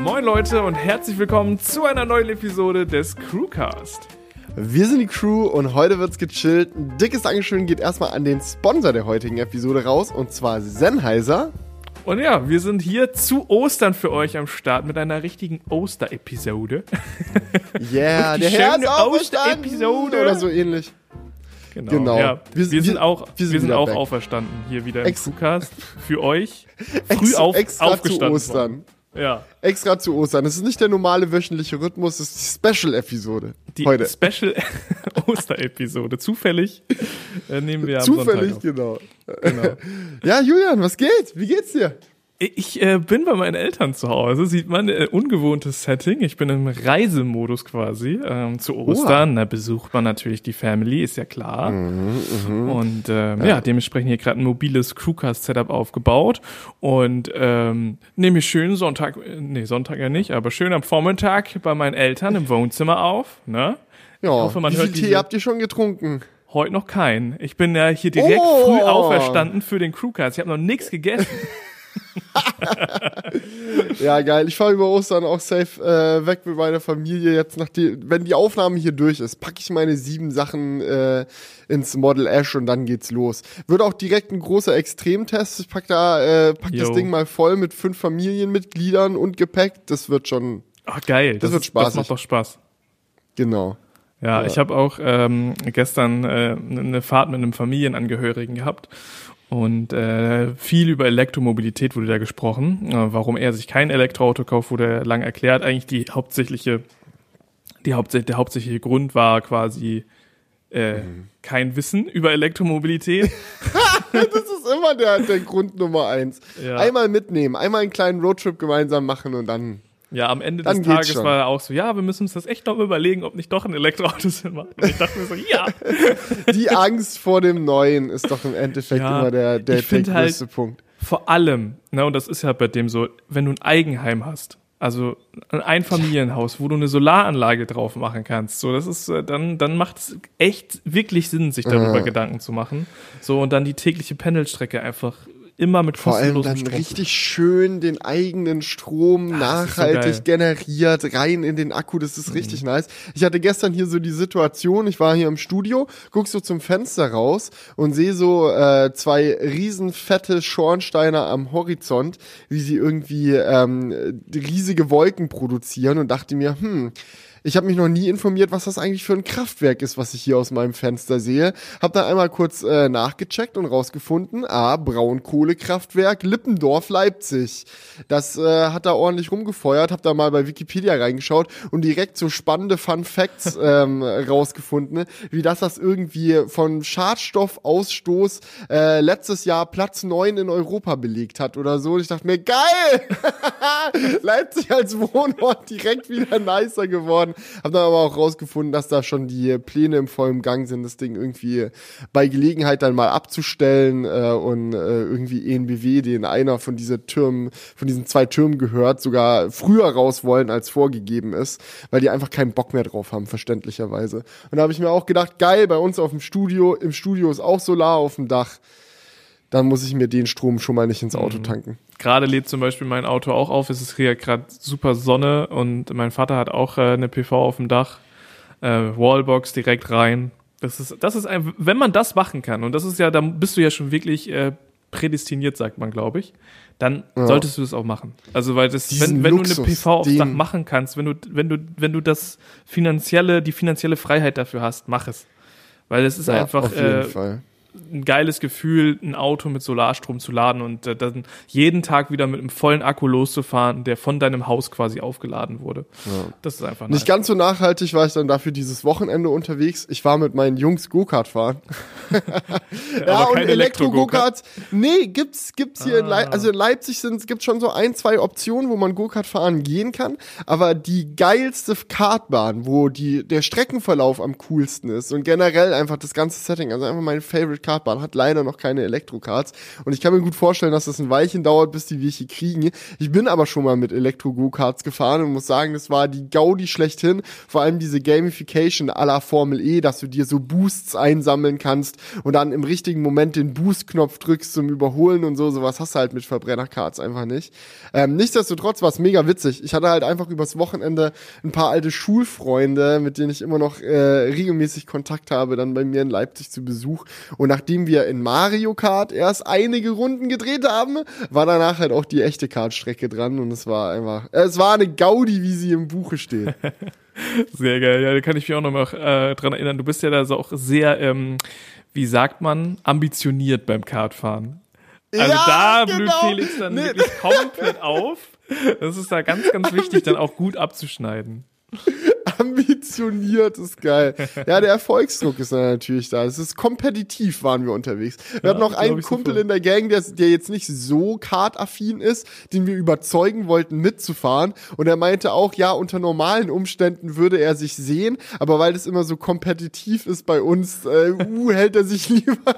Moin Leute und herzlich willkommen zu einer neuen Episode des Crewcast. Wir sind die Crew und heute wird's gechillt. Ein dickes Dankeschön geht erstmal an den Sponsor der heutigen Episode raus und zwar Sennheiser. Und ja, wir sind hier zu Ostern für euch am Start mit einer richtigen Oster-Episode. Yeah, der Herr ist Oster-Episode. oder so ähnlich. Genau. Genau. Ja, wir, Wir- sind auch, wir wir sind auch back. auferstanden hier wieder im Ex- Crewcast für euch. Früh Ex auf, extra aufgestanden. zu Ostern. worden. Ja, Extra zu Ostern. Das ist nicht der normale wöchentliche Rhythmus, das ist die Special-Episode. die Heute. Special Oster-Episode. Zufällig äh, nehmen wir am Zufällig, Sonntag auf. genau. Genau. Ja, Julian, was geht? Wie geht's dir? Ich äh, bin bei meinen Eltern zu Hause, sieht man äh, ungewohntes Setting. Ich bin im Reisemodus quasi. Ähm, zu Ostern, da besucht man natürlich die Family, ist ja klar. Und ähm, ja. dementsprechend hier gerade ein mobiles Crewcast-Setup aufgebaut und ähm, nehme ich schön Sonntag, äh, nee, Sonntag ja nicht, aber schön am Vormittag bei meinen Eltern im Wohnzimmer auf. Ne? Ja, hoffe, man wie viel hört Tee diese- habt ihr schon getrunken? Heute noch kein. Ich bin ja hier direkt Oh. früh auferstanden für den Crewcast. Ich habe noch nichts gegessen. Ja, geil. Ich fahre über Ostern auch safe äh, weg mit meiner Familie. Jetzt, nach die, wenn die Aufnahme hier durch ist, packe ich meine sieben Sachen äh, ins Model Ash und dann geht's los. Wird auch direkt ein großer Extremtest. Ich pack da, äh, pack das Jo. Ding mal voll mit fünf Familienmitgliedern und Gepäck. Das wird schon, Ach, geil. Das wird ist- Das macht doch Spaß. genau. Ja, Ja. ich habe auch ähm, gestern äh, eine Fahrt mit einem Familienangehörigen gehabt und äh, viel über Elektromobilität wurde da gesprochen. Äh, warum er sich kein Elektroauto kauft, wurde lang erklärt. Eigentlich die hauptsächliche, die hauptsächliche, der hauptsächliche Grund war quasi äh, kein Wissen über Elektromobilität. Das ist immer der, der Grund Nummer eins. Ja. Einmal mitnehmen, einmal einen kleinen Roadtrip gemeinsam machen und dann. Ja, am Ende des Tages schon. war er auch so, ja, wir müssen uns das echt noch überlegen, ob nicht doch ein Elektroauto Sinn macht. Und ich dachte mir so, ja. Die Angst vor dem Neuen ist doch im Endeffekt Ja, immer der, der, der halt- größte Punkt. Vor allem, ne, und das ist ja bei dem so, wenn du ein Eigenheim hast, also ein Einfamilienhaus, wo du eine Solaranlage drauf machen kannst, so, das ist, äh, dann, dann macht es echt wirklich Sinn, sich darüber Gedanken zu machen. So, und dann die tägliche Pendelstrecke einfach immer mit Vor allem dann Strom. richtig schön den eigenen Strom so nachhaltig. Mhm. generiert, rein in den Akku, das ist richtig nice. Ich hatte gestern hier so die Situation, ich war hier im Studio, guck so zum Fenster raus und sehe so äh, zwei riesen fette Schornsteine am Horizont, wie sie irgendwie ähm, riesige Wolken produzieren und dachte mir, hm, ich habe mich noch nie informiert, was das eigentlich für ein Kraftwerk ist, was ich hier aus meinem Fenster sehe. Hab dann einmal kurz äh, nachgecheckt und rausgefunden, ah, Braunkohlekraftwerk Lippendorf, Leipzig. Das äh, hat da ordentlich rumgefeuert, hab da mal bei Wikipedia reingeschaut und direkt so spannende Fun Facts ähm, rausgefunden, wie das das irgendwie von Schadstoffausstoß äh, letztes Jahr Platz 9 in Europa belegt hat oder so. Und ich dachte mir, geil! Leipzig als Wohnort direkt wieder nicer geworden. Hab dann aber auch rausgefunden, dass da schon die Pläne im vollen Gang sind, das Ding irgendwie bei Gelegenheit dann mal abzustellen äh, und äh, irgendwie ENBW, den einer von dieser Türmen, von diesen zwei Türmen gehört, sogar früher raus wollen, als vorgegeben ist, weil die einfach keinen Bock mehr drauf haben, verständlicherweise. Und da habe ich mir auch gedacht, geil, bei uns auf dem Studio, im Studio ist auch Solar auf dem Dach. Dann muss ich mir den Strom schon mal nicht ins Auto tanken. Gerade lädt zum Beispiel mein Auto auch auf. Es ist hier gerade super Sonne und mein Vater hat auch äh, eine PV auf dem Dach. Äh, Wallbox direkt rein. Das ist, das ist ein, wenn man das machen kann, und das ist ja, dann bist du ja schon wirklich äh, prädestiniert, sagt man, glaube ich, dann solltest du das auch machen. Also, weil das, Diesen wenn, wenn du Luxus, eine PV aufs Dach machen kannst, wenn du, wenn du, wenn du das finanzielle, die finanzielle Freiheit dafür hast, mach es. Weil es ist Ja, einfach auf jeden äh, Fall. Ein geiles Gefühl, ein Auto mit Solarstrom zu laden und äh, dann jeden Tag wieder mit einem vollen Akku loszufahren, der von deinem Haus quasi aufgeladen wurde. Das ist einfach Nicht nice. ganz so nachhaltig war ich dann dafür dieses Wochenende unterwegs. Ich war mit meinen Jungs Go-Kart fahren. ja, Aber und Elektro-Go-Karts. Nee, gibt's, gibt's hier in Ah. Leipzig, also in Leipzig sind, gibt's schon so ein, zwei Optionen, wo man Go-Kart fahren gehen kann. Aber die geilste Kartbahn, wo die, der Streckenverlauf am coolsten ist und generell einfach das ganze Setting, also einfach mein Favorite Card. Man hat leider noch keine Elektro-Cards. Und ich kann mir gut vorstellen, dass das ein Weilchen dauert, bis die welche kriegen. Ich bin aber schon mal mit Elektro-Go-Cards gefahren und muss sagen, das war die Gaudi schlechthin. Vor allem diese Gamification la Formel E, dass du dir so Boosts einsammeln kannst und dann im richtigen Moment den Boost-Knopf drückst zum Überholen und so. Sowas hast du halt mit Verbrenner-Cards einfach nicht. Ähm, nichtsdestotrotz war es mega witzig. Ich hatte halt einfach übers Wochenende ein paar alte Schulfreunde, mit denen ich immer noch äh, regelmäßig Kontakt habe, dann bei mir in Leipzig zu Besuch. Und nachdem wir in Mario Kart erst einige Runden gedreht haben, war danach halt auch die echte Kartstrecke dran und es war einfach, es war eine Gaudi, wie sie im Buche steht. Sehr geil, ja, da kann ich mich auch noch mal äh, dran erinnern. Du bist ja da so auch sehr, ähm, wie sagt man, ambitioniert beim Kartfahren. Also ja, da blüht genau. Felix dann nee. wirklich komplett auf. Das ist da ganz, ganz wichtig, dann auch gut abzuschneiden. ambitioniert ist geil. Ja, der Erfolgsdruck ist natürlich da. Es ist kompetitiv, waren wir unterwegs. Wir ja, hatten noch einen Kumpel in der Gang, der, der jetzt nicht so kartaffin ist, den wir überzeugen wollten, mitzufahren. Und er meinte auch, ja, unter normalen Umständen würde er sich sehen, aber weil das immer so kompetitiv ist bei uns, äh, uh, hält er sich lieber,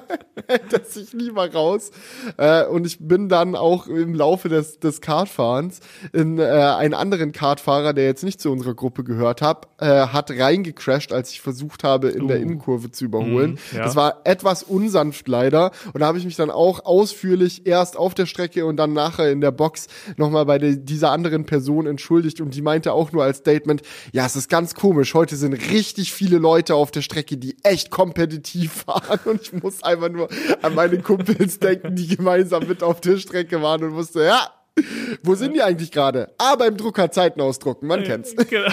hält er sich lieber raus. Äh, und ich bin dann auch im Laufe des, des Kartfahrens in äh, einen anderen Kartfahrer, der jetzt nicht zu unserer Gruppe gehört hat, äh, hat reingecrashed, als ich versucht habe, in uh. der Innenkurve zu überholen. Mm, ja. Das war etwas unsanft leider. Und da habe ich mich dann auch ausführlich erst auf der Strecke und dann nachher in der Box nochmal bei der, dieser anderen Person entschuldigt. Und die meinte auch nur als Statement, ja, es ist ganz komisch. Heute sind richtig viele Leute auf der Strecke, die echt kompetitiv fahren. Und ich muss einfach nur an meine Kumpels denken, die gemeinsam mit auf der Strecke waren und wusste, ja, wo sind die eigentlich gerade? Ah, beim Drucker Zeiten ausdrucken, man kennt's. Genau.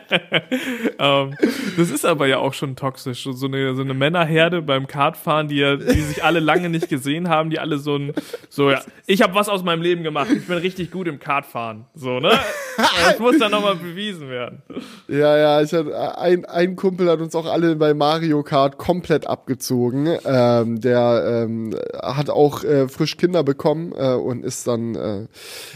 ähm, das ist aber ja auch schon toxisch. So eine, so eine Männerherde beim Kartfahren, die ja, die sich alle lange nicht gesehen haben, die alle so ein, so ja, ich habe was aus meinem Leben gemacht, ich bin richtig gut im Kartfahren. So, ne? Das muss dann nochmal bewiesen werden. Ja, ja, ich hatte, ein, ein Kumpel hat uns auch alle bei Mario Kart komplett abgezogen. Ähm, der ähm, hat auch äh, frisch Kinder bekommen äh, und ist dann äh,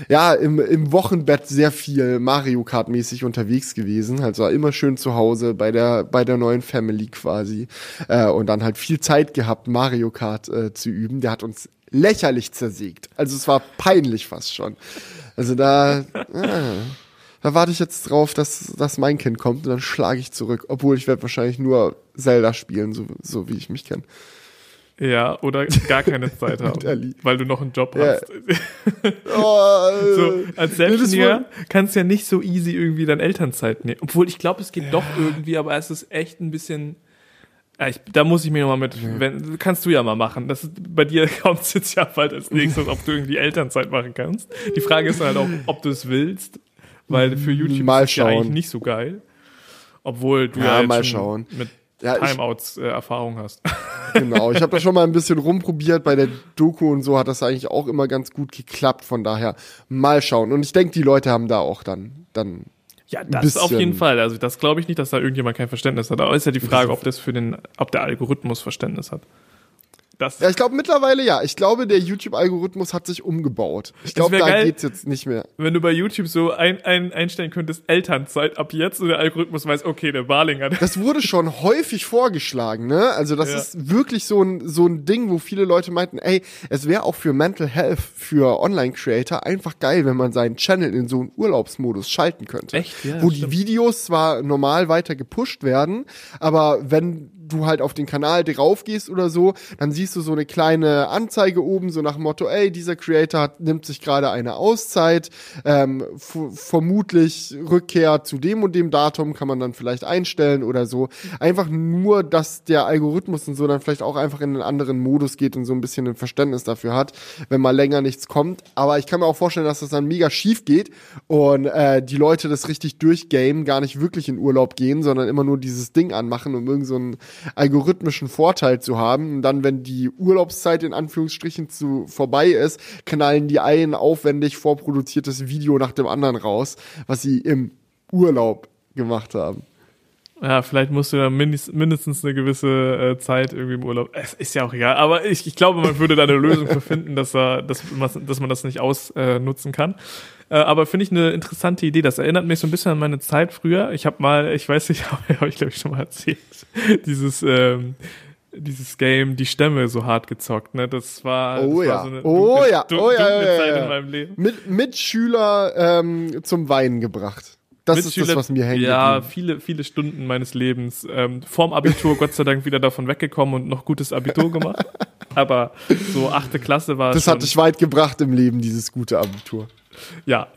ja im, im Wochenbett sehr viel Mario Kart mäßig unterwegs gewesen. Also war immer schön zu Hause bei der bei der neuen Family quasi äh, und dann halt viel Zeit gehabt Mario Kart äh, zu üben. Der hat uns lächerlich zersägt. Also es war peinlich fast schon. Also da, ah, da warte ich jetzt drauf, dass, dass mein Kind kommt und dann schlage ich zurück. Obwohl ich werde wahrscheinlich nur Zelda spielen, so, so wie ich mich kenne. Ja, oder gar keine Zeit haben, weil du noch einen Job hast. oh, so, als Selbstständiger kannst du ja nicht so easy irgendwie deine Elternzeit nehmen. Obwohl ich glaube, es geht ja. doch irgendwie, aber es ist echt ein bisschen ja, ich, da muss ich mir nochmal mit, wenn, kannst du ja mal machen. Das ist, bei dir kommt es jetzt ja bald als nächstes, ob du irgendwie Elternzeit machen kannst. Die Frage ist halt auch, ob du es willst, weil für YouTube mal ist es ja eigentlich nicht so geil. Obwohl du ja, ja mal schauen. mit ja, Timeouts äh, Erfahrung hast. Genau, ich habe da schon mal ein bisschen rumprobiert bei der Doku und so hat das eigentlich auch immer ganz gut geklappt. Von daher mal schauen. Und ich denke, die Leute haben da auch dann dann ja, das auf jeden Fall. Also das glaube ich nicht, dass da irgendjemand kein Verständnis hat. Aber ist ja die Frage, ob das für den, ob der Algorithmus Verständnis hat. Das ja, ich glaube mittlerweile ja. Ich glaube, der YouTube-Algorithmus hat sich umgebaut. Ich glaube, da geil, geht's jetzt nicht mehr. Wenn du bei YouTube so ein, ein, einstellen könntest, Elternzeit ab jetzt und der Algorithmus weiß, okay, der Barling hat. Das wurde schon häufig vorgeschlagen, ne? Also das ja. ist wirklich so ein, so ein Ding, wo viele Leute meinten, ey, es wäre auch für Mental Health, für Online-Creator einfach geil, wenn man seinen Channel in so einen Urlaubsmodus schalten könnte. Echt? Ja, wo stimmt. die Videos zwar normal weiter gepusht werden, aber wenn du halt auf den Kanal drauf gehst oder so, dann siehst du so eine kleine Anzeige oben, so nach dem Motto, ey, dieser Creator hat, nimmt sich gerade eine Auszeit, ähm, vermutlich Rückkehr zu dem und dem Datum kann man dann vielleicht einstellen oder so. Einfach nur, dass der Algorithmus und so dann vielleicht auch einfach in einen anderen Modus geht und so ein bisschen ein Verständnis dafür hat, wenn mal länger nichts kommt. Aber ich kann mir auch vorstellen, dass das dann mega schief geht und äh, die Leute das richtig durchgamen, gar nicht wirklich in Urlaub gehen, sondern immer nur dieses Ding anmachen, um irgend so ein algorithmischen Vorteil zu haben. Und dann, wenn die Urlaubszeit in Anführungsstrichen zu vorbei ist, knallen die ein aufwendig vorproduziertes Video nach dem anderen raus, was sie im Urlaub gemacht haben. Ja, vielleicht musst du da mindest, mindestens eine gewisse äh, Zeit irgendwie im Urlaub. Es ist ja auch egal, aber ich, ich glaube, man würde da eine Lösung für finden, dass, er, dass, dass man das nicht ausnutzen äh, kann. Äh, aber finde ich eine interessante Idee. Das erinnert mich so ein bisschen an meine Zeit früher. Ich habe mal, ich weiß nicht, habe hab ich glaube ich schon mal erzählt, dieses ähm, dieses Game, die Stämme so hart gezockt, ne? Das war, Oh das ja. war so eine Oh dunkle, ja. Oh ja, dunkle ja, Zeit ja, ja. in meinem Leben. Mit Mitschüler ähm, zum Weinen gebracht. Das ist das, was mir hängt. Ja, viele, viele Stunden meines Lebens. Ähm, vorm Abitur Gott sei Dank wieder davon weggekommen und noch gutes Abitur gemacht. Aber so achte Klasse war Das schon, hat dich weit gebracht im Leben, dieses gute Abitur. ja.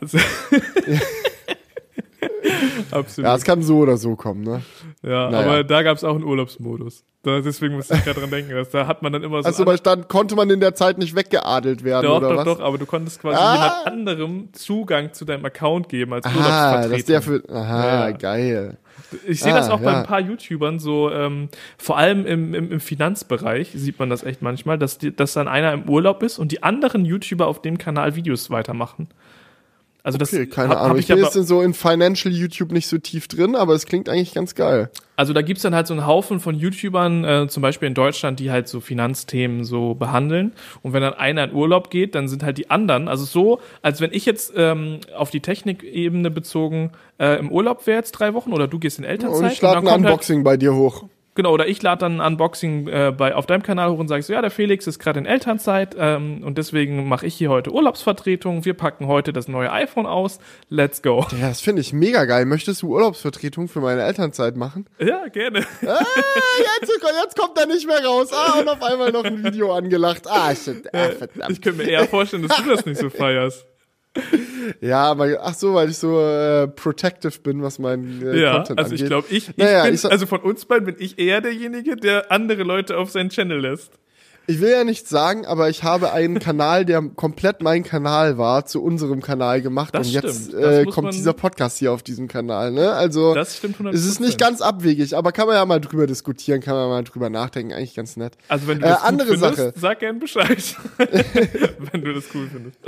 Absolut. Ja, es kann so oder so kommen, ne? Ja, Naja. aber da gab es auch einen Urlaubsmodus. Da, deswegen musste ich gerade dran denken. Dass, da hat man dann immer so. Also, weil dann konnte man in der Zeit nicht weggeadelt werden, doch, oder doch, was? doch, aber du konntest quasi Ah. jemand anderem Zugang zu deinem Account geben als Ah, Urlaubsvertretung. dass der für. Aha, Ja. geil. Ich sehe das Ah, auch bei ja. ein paar YouTubern so, ähm, vor allem im, im, im Finanzbereich sieht man das echt manchmal, dass, die, dass dann einer im Urlaub ist und die anderen YouTuber auf dem Kanal Videos weitermachen. Also das Okay, keine hab, hab Ahnung. ich Ich bin jetzt in so in Financial YouTube nicht so tief drin, aber es klingt eigentlich ganz geil. also da gibt's dann halt so einen Haufen von YouTubern, äh, zum Beispiel in Deutschland, die halt so Finanzthemen so behandeln. Und wenn dann einer in Urlaub geht, dann sind halt die anderen, also so, als wenn ich jetzt ähm, auf die Technikebene bezogen äh, im Urlaub wäre jetzt drei Wochen oder du gehst in Elternzeit. Und ich lade ein halt- Unboxing bei dir hoch. Genau, oder ich lade dann ein Unboxing äh, bei, auf deinem Kanal hoch und sage so, ja, der Felix ist gerade in Elternzeit ähm, und deswegen mache ich hier heute Urlaubsvertretung. Wir packen heute das neue iPhone aus. Let's go. Ja, das finde ich mega geil. Möchtest du Urlaubsvertretung für meine Elternzeit machen? Ja, gerne. Ah, jetzt, jetzt kommt er nicht mehr raus. Ah, und auf einmal noch ein Video angelacht. Ah, shit. Ah, verdammt. Ich könnte mir eher vorstellen, dass du das nicht so feierst. Ja, aber ach so, weil ich so äh, protective bin, was mein äh, Ja, Content also ich angeht. glaube, ich, ich Naja, bin, ich also von uns beiden bin ich eher derjenige, der andere Leute auf seinen Channel lässt. Ich will ja nichts sagen, aber ich habe einen Kanal, der komplett mein Kanal war, zu unserem Kanal gemacht Das und jetzt äh, kommt dieser Podcast hier auf diesem Kanal. Ne? Also Das stimmt 100%. es ist nicht ganz abwegig, aber kann man ja mal drüber diskutieren, kann man mal drüber nachdenken, eigentlich ganz nett. Also wenn du Äh, das gut andere findest, Sache. sag gern Bescheid. wenn du das cool findest.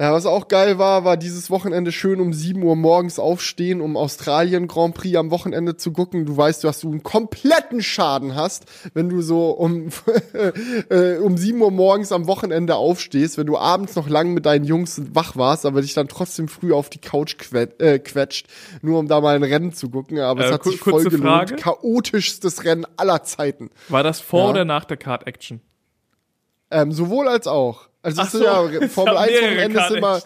Ja, was auch geil war, war dieses Wochenende schön um 7 Uhr morgens aufstehen, um Australien Grand Prix am Wochenende zu gucken. Du weißt, dass du einen kompletten Schaden hast, wenn du so um, äh, um 7 Uhr morgens am Wochenende aufstehst, wenn du abends noch lang mit deinen Jungs wach warst, aber dich dann trotzdem früh auf die Couch quet, äh, quetscht, nur um da mal ein Rennen zu gucken. Aber es Äh, hat ku- sich voll gelohnt. Frage. Chaotischstes Rennen aller Zeiten. War das vor Ja. oder nach der Card Action? Ähm, sowohl als auch. Also so, ja Formel gab 1 mehrere Wochenende ist immer.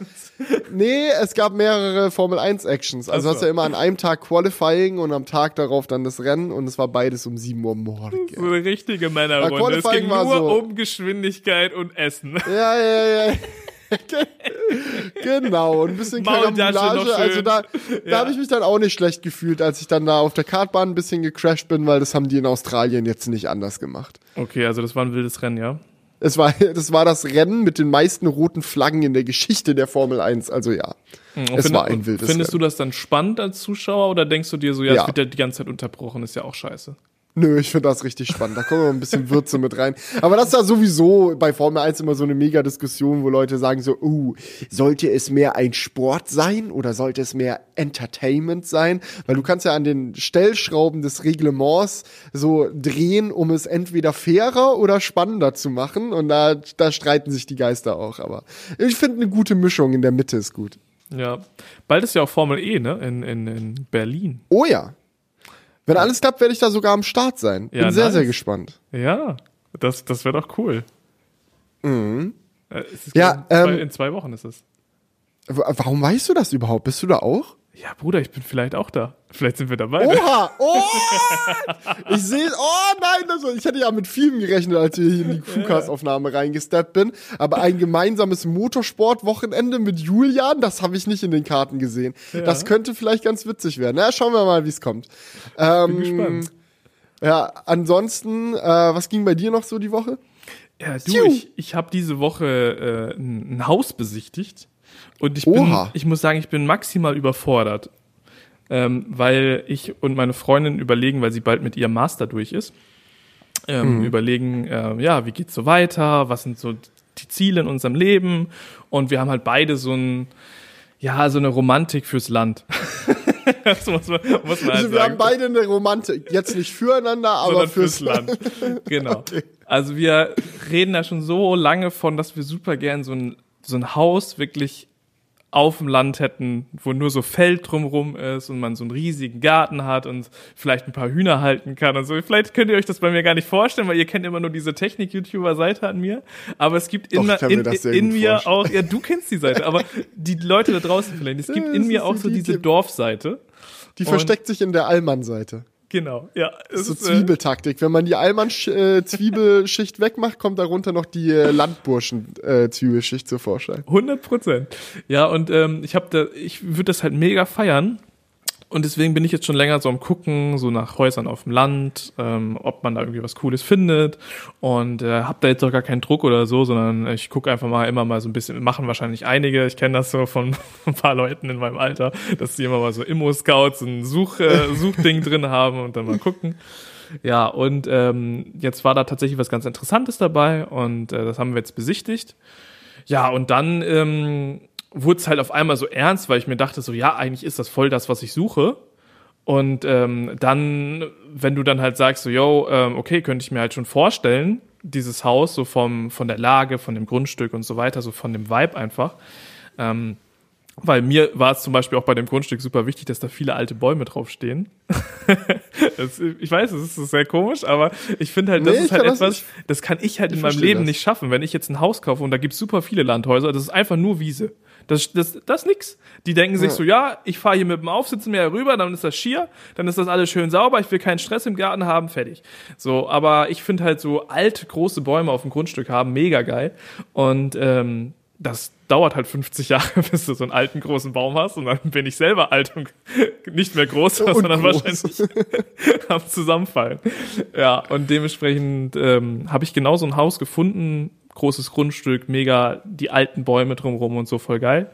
Nee, es gab mehrere Formel 1 Actions. Also Ach hast so. du ja immer an einem Tag Qualifying und am Tag darauf dann das Rennen und es war beides um 7 Uhr morgens. So eine richtige Männerrunde. Ja, Es Qualifying ging war nur so. um Geschwindigkeit und Essen. Ja, ja, ja. genau, und ein bisschen Karambolage. Also da, da Ja. habe ich mich dann auch nicht schlecht gefühlt, als ich dann da auf der Kartbahn ein bisschen gecrashed bin, weil das haben die in Australien jetzt nicht anders gemacht. Okay, also das war ein wildes Rennen, ja. Es war, das war das Rennen mit den meisten roten Flaggen in der Geschichte der Formel 1. Also ja, Und es find- war ein wildes Findest Rennen. du das dann spannend als Zuschauer oder denkst du dir so, ja, Ja. es wird ja die ganze Zeit unterbrochen, ist ja auch scheiße. Nö, ich finde das richtig spannend. Da kommen wir ein bisschen Würze mit rein. Aber das ist ja sowieso bei Formel 1 immer so eine Mega-Diskussion, wo Leute sagen so, uh, sollte es mehr ein Sport sein oder sollte es mehr Entertainment sein? Weil du kannst ja an den Stellschrauben des Reglements so drehen, um es entweder fairer oder spannender zu machen. Und da, da streiten sich die Geister auch. Aber ich finde eine gute Mischung in der Mitte ist gut. Ja. Bald ist ja auch Formel E, ne? In, in, in Berlin. Oh ja. Wenn alles klappt, werde ich da sogar am Start sein. Bin Ja, sehr, sehr nice. gespannt. Ja, das, das wäre doch cool. Mhm. Ist, Ja, in, zwei, ähm, in zwei Wochen ist es. Warum weißt du das überhaupt? Bist du da auch? Ja, Bruder, ich bin vielleicht auch da. Vielleicht sind wir dabei. Oha! Oh! Ich sehe, oh nein, das, ich hätte ja mit Filmen gerechnet, als ich hier in die Crewcast-Aufnahme reingesteppt bin. Aber ein gemeinsames Motorsport-Wochenende mit Julian, das habe ich nicht in den Karten gesehen. Das könnte vielleicht ganz witzig werden. Na, schauen wir mal, wie es kommt. Ähm, Bin gespannt. Ja, ansonsten, äh, was ging bei dir noch so die Woche? Ja, du, ich, ich habe diese Woche äh, ein Haus besichtigt und ich bin, ich muss sagen, ich bin maximal überfordert, ähm, weil ich und meine Freundin überlegen, weil sie bald mit ihrem Master durch ist, ähm, Mhm. überlegen, äh, ja, wie geht's so weiter, was sind so die Ziele in unserem Leben und wir haben halt beide so ein, ja, so eine Romantik fürs Land. das muss man, muss man halt Also wir sagen haben beide eine Romantik. Jetzt nicht füreinander, aber fürs, fürs Land. Genau. Also wir reden da schon so lange von, dass wir super gern so ein, so ein Haus wirklich auf dem Land hätten, wo nur so Feld drumrum ist und man so einen riesigen Garten hat und vielleicht ein paar Hühner halten kann und so. Vielleicht könnt ihr euch das bei mir gar nicht vorstellen, weil ihr kennt immer nur diese Technik-YouTuber-Seite an mir. Aber es gibt in, Doch, in, in, in mir auch, ja, du kennst die Seite, aber die Leute da draußen vielleicht, es gibt in mir auch so diese Dorfseite. Die versteckt sich in der Allmann-Seite. Genau, ja. So ist, äh, Zwiebeltaktik. Wenn man die Allmann-Zwiebelschicht äh, wegmacht, kommt darunter noch die äh, Landburschen-Zwiebelschicht zur Vorschein. 100 Prozent. Ja, und ähm, ich habe da, ich würde das halt mega feiern, und deswegen bin ich jetzt schon länger so am gucken, so nach Häusern auf dem Land, ähm, ob man da irgendwie was Cooles findet. Und äh, habe da jetzt doch gar keinen Druck oder so, sondern ich gucke einfach mal immer mal so ein bisschen, machen wahrscheinlich einige, ich kenne das so von ein paar Leuten in meinem Alter, dass die immer mal so Immo-Scouts ein Such, äh, Suchding drin haben und dann mal gucken. Ja, und ähm, jetzt war da tatsächlich was ganz Interessantes dabei und äh, das haben wir jetzt besichtigt. Ja, und dann ähm, wurde es halt auf einmal so ernst, weil ich mir dachte, so ja, eigentlich ist das voll das, was ich suche. Und ähm, dann, wenn du dann halt sagst, so, yo, ähm, okay, könnte ich mir halt schon vorstellen, dieses Haus, so vom, von der Lage, von dem Grundstück und so weiter, so von dem Vibe einfach. Ähm, weil mir war es zum Beispiel auch bei dem Grundstück super wichtig, dass da viele alte Bäume draufstehen. das, ich weiß, es ist sehr komisch, aber ich finde halt, das nee, ist halt etwas, das, das, kann ich halt in meinem Leben das. nicht schaffen. Wenn ich jetzt ein Haus kaufe und da gibt es super viele Landhäuser, das ist einfach nur Wiese. Das, das, das ist nix. Die denken sich so, ja, ich fahre hier mit dem Aufsitzmäher rüber, dann ist das schier, dann ist das alles schön sauber, ich will keinen Stress im Garten haben, fertig. So, aber ich finde halt so alte, große Bäume auf dem Grundstück haben, mega geil. Und ähm, das dauert halt 50 Jahre, bis du so einen alten großen Baum hast und dann bin ich selber alt und nicht mehr groß, und sondern groß. wahrscheinlich am Zusammenfallen. Ja, und dementsprechend ähm, habe ich genau so ein Haus gefunden, großes Grundstück, mega die alten Bäume drumherum und so voll geil.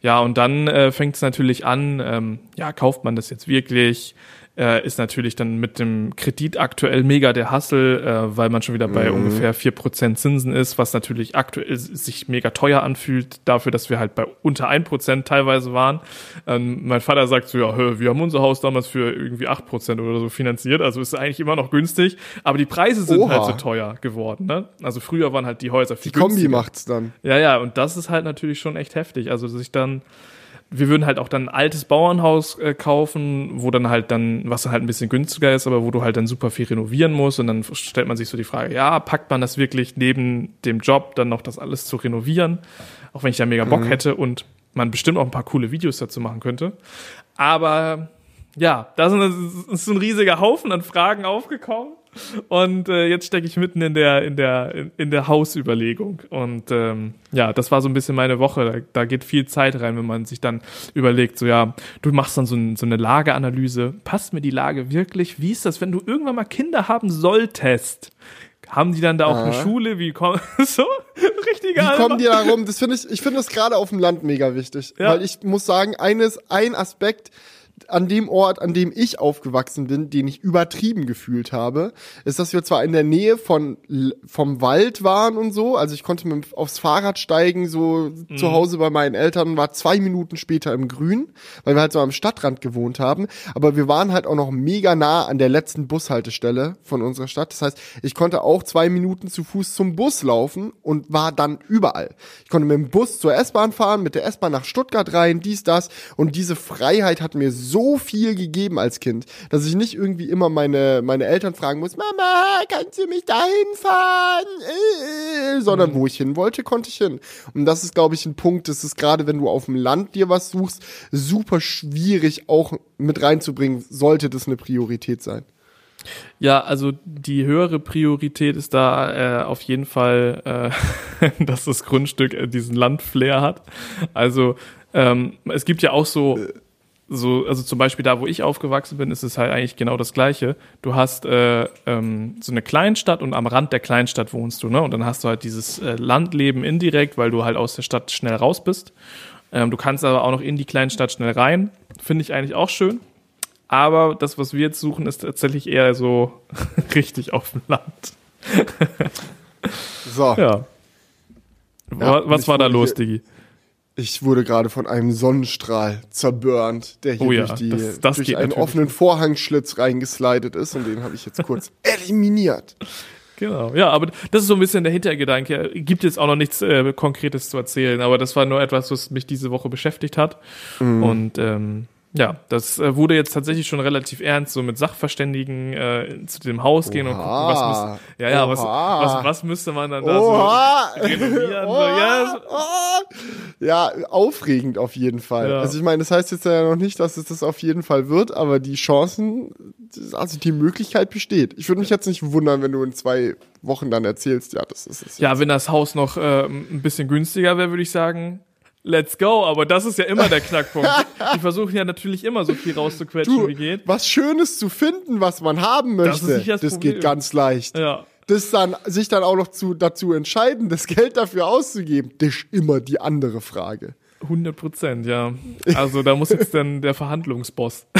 Ja, und dann äh, fängt es natürlich an, ähm, ja, kauft man das jetzt wirklich? Äh, ist natürlich dann mit dem Kredit aktuell mega der Hassel, äh, weil man schon wieder bei mhm. ungefähr vier Prozent Zinsen ist, was natürlich aktuell sich mega teuer anfühlt, dafür, dass wir halt bei unter ein Prozent teilweise waren. Ähm, mein Vater sagt so, ja, hör, wir haben unser Haus damals für irgendwie acht Prozent oder so finanziert, also ist eigentlich immer noch günstig, aber die Preise sind Oha. halt so teuer geworden. Ne? Also früher waren halt die Häuser viel Die Kombi macht's dann. Ja, ja, und das ist halt natürlich schon echt heftig. Also sich dann wir würden halt auch dann ein altes Bauernhaus äh, kaufen, wo dann halt dann, was dann halt ein bisschen günstiger ist, aber wo du halt dann super viel renovieren musst. Und dann stellt man sich so die Frage, ja, packt man das wirklich neben dem Job dann noch das alles zu renovieren? Auch wenn ich da mega Bock mhm. hätte und man bestimmt auch ein paar coole Videos dazu machen könnte. Aber ja, da ist so ein riesiger Haufen an Fragen aufgekommen. Und äh, jetzt stecke ich mitten in der, in der, in, in der Hausüberlegung. Und ähm, ja, das war so ein bisschen meine Woche. Da, da, geht viel Zeit rein, wenn man sich dann überlegt, so ja, du machst dann so, ein, so eine Lageanalyse. Passt mir die Lage wirklich? Wie ist das, wenn du irgendwann mal Kinder haben solltest? Haben die dann da auch Aha. eine Schule? Wie kommen so richtige Wie kommen die da rum? Das finde ich, ich finde das gerade auf dem Land mega wichtig, ja. weil ich muss sagen, eines, ein Aspekt, an dem Ort, an dem ich aufgewachsen bin, den ich übertrieben gefühlt habe, ist, dass wir zwar in der Nähe von vom Wald waren und so, also ich konnte mit aufs Fahrrad steigen, so mhm. zu Hause bei meinen Eltern, war zwei Minuten später im Grün, weil wir halt so am Stadtrand gewohnt haben, aber wir waren halt auch noch mega nah an der letzten Bushaltestelle von unserer Stadt. Das heißt, ich konnte auch zwei Minuten zu Fuß zum Bus laufen und war dann überall. Ich konnte mit dem Bus zur S-Bahn fahren, mit der S-Bahn nach Stuttgart rein, dies, das und diese Freiheit hat mir so so viel gegeben als Kind, dass ich nicht irgendwie immer meine, meine Eltern fragen muss, Mama, kannst du mich dahin fahren? Äh, sondern mhm. wo ich hin wollte, konnte ich hin. Und das ist, glaube ich, ein Punkt, das ist gerade, wenn du auf dem Land dir was suchst, super schwierig auch mit reinzubringen, sollte das eine Priorität sein. Ja, also die höhere Priorität ist da äh, auf jeden Fall, äh, dass das Grundstück äh, diesen Landflair hat. Also ähm, es gibt ja auch so äh so, also zum Beispiel da, wo ich aufgewachsen bin, ist es halt eigentlich genau das Gleiche. Du hast äh, ähm, so eine Kleinstadt und am Rand der Kleinstadt wohnst du, ne? Und dann hast du halt dieses äh, Landleben indirekt, weil du halt aus der Stadt schnell raus bist. Ähm, du kannst aber auch noch in die Kleinstadt schnell rein. Finde ich eigentlich auch schön. Aber das, was wir jetzt suchen, ist tatsächlich eher so richtig auf dem Land. so. Ja. ja was war da los, Digi? Ich wurde gerade von einem Sonnenstrahl zerburnt, der hier oh ja, durch, die, das, das durch einen offenen Vorhangschlitz reingeslidet ist und den habe ich jetzt kurz eliminiert. Genau, ja, aber das ist so ein bisschen der Hintergedanke. Gibt jetzt auch noch nichts äh, Konkretes zu erzählen, aber das war nur etwas, was mich diese Woche beschäftigt hat. Mhm. Und ähm, ja, das äh, wurde jetzt tatsächlich schon relativ ernst, so mit Sachverständigen äh, zu dem Haus gehen Oha. und gucken, was müsste, ja, ja, was, was, was müsste man dann da Oha. so renovieren. So, ja, ja, aufregend auf jeden Fall. Ja. Also ich meine, das heißt jetzt ja noch nicht, dass es das auf jeden Fall wird, aber die Chancen, also die Möglichkeit besteht. Ich würde mich jetzt nicht wundern, wenn du in zwei Wochen dann erzählst, ja, das ist es. Ja, wenn das Haus noch äh, ein bisschen günstiger wäre, würde ich sagen, let's go, aber das ist ja immer der Knackpunkt. Die versuchen ja natürlich immer so viel rauszuquetschen, du, wie geht. Was Schönes zu finden, was man haben möchte, das, das, das geht ganz leicht. Ja. Das dann, sich dann auch noch zu, dazu entscheiden, das Geld dafür auszugeben, das ist immer die andere Frage. 100 Prozent, ja. Also da muss jetzt dann der Verhandlungsboss.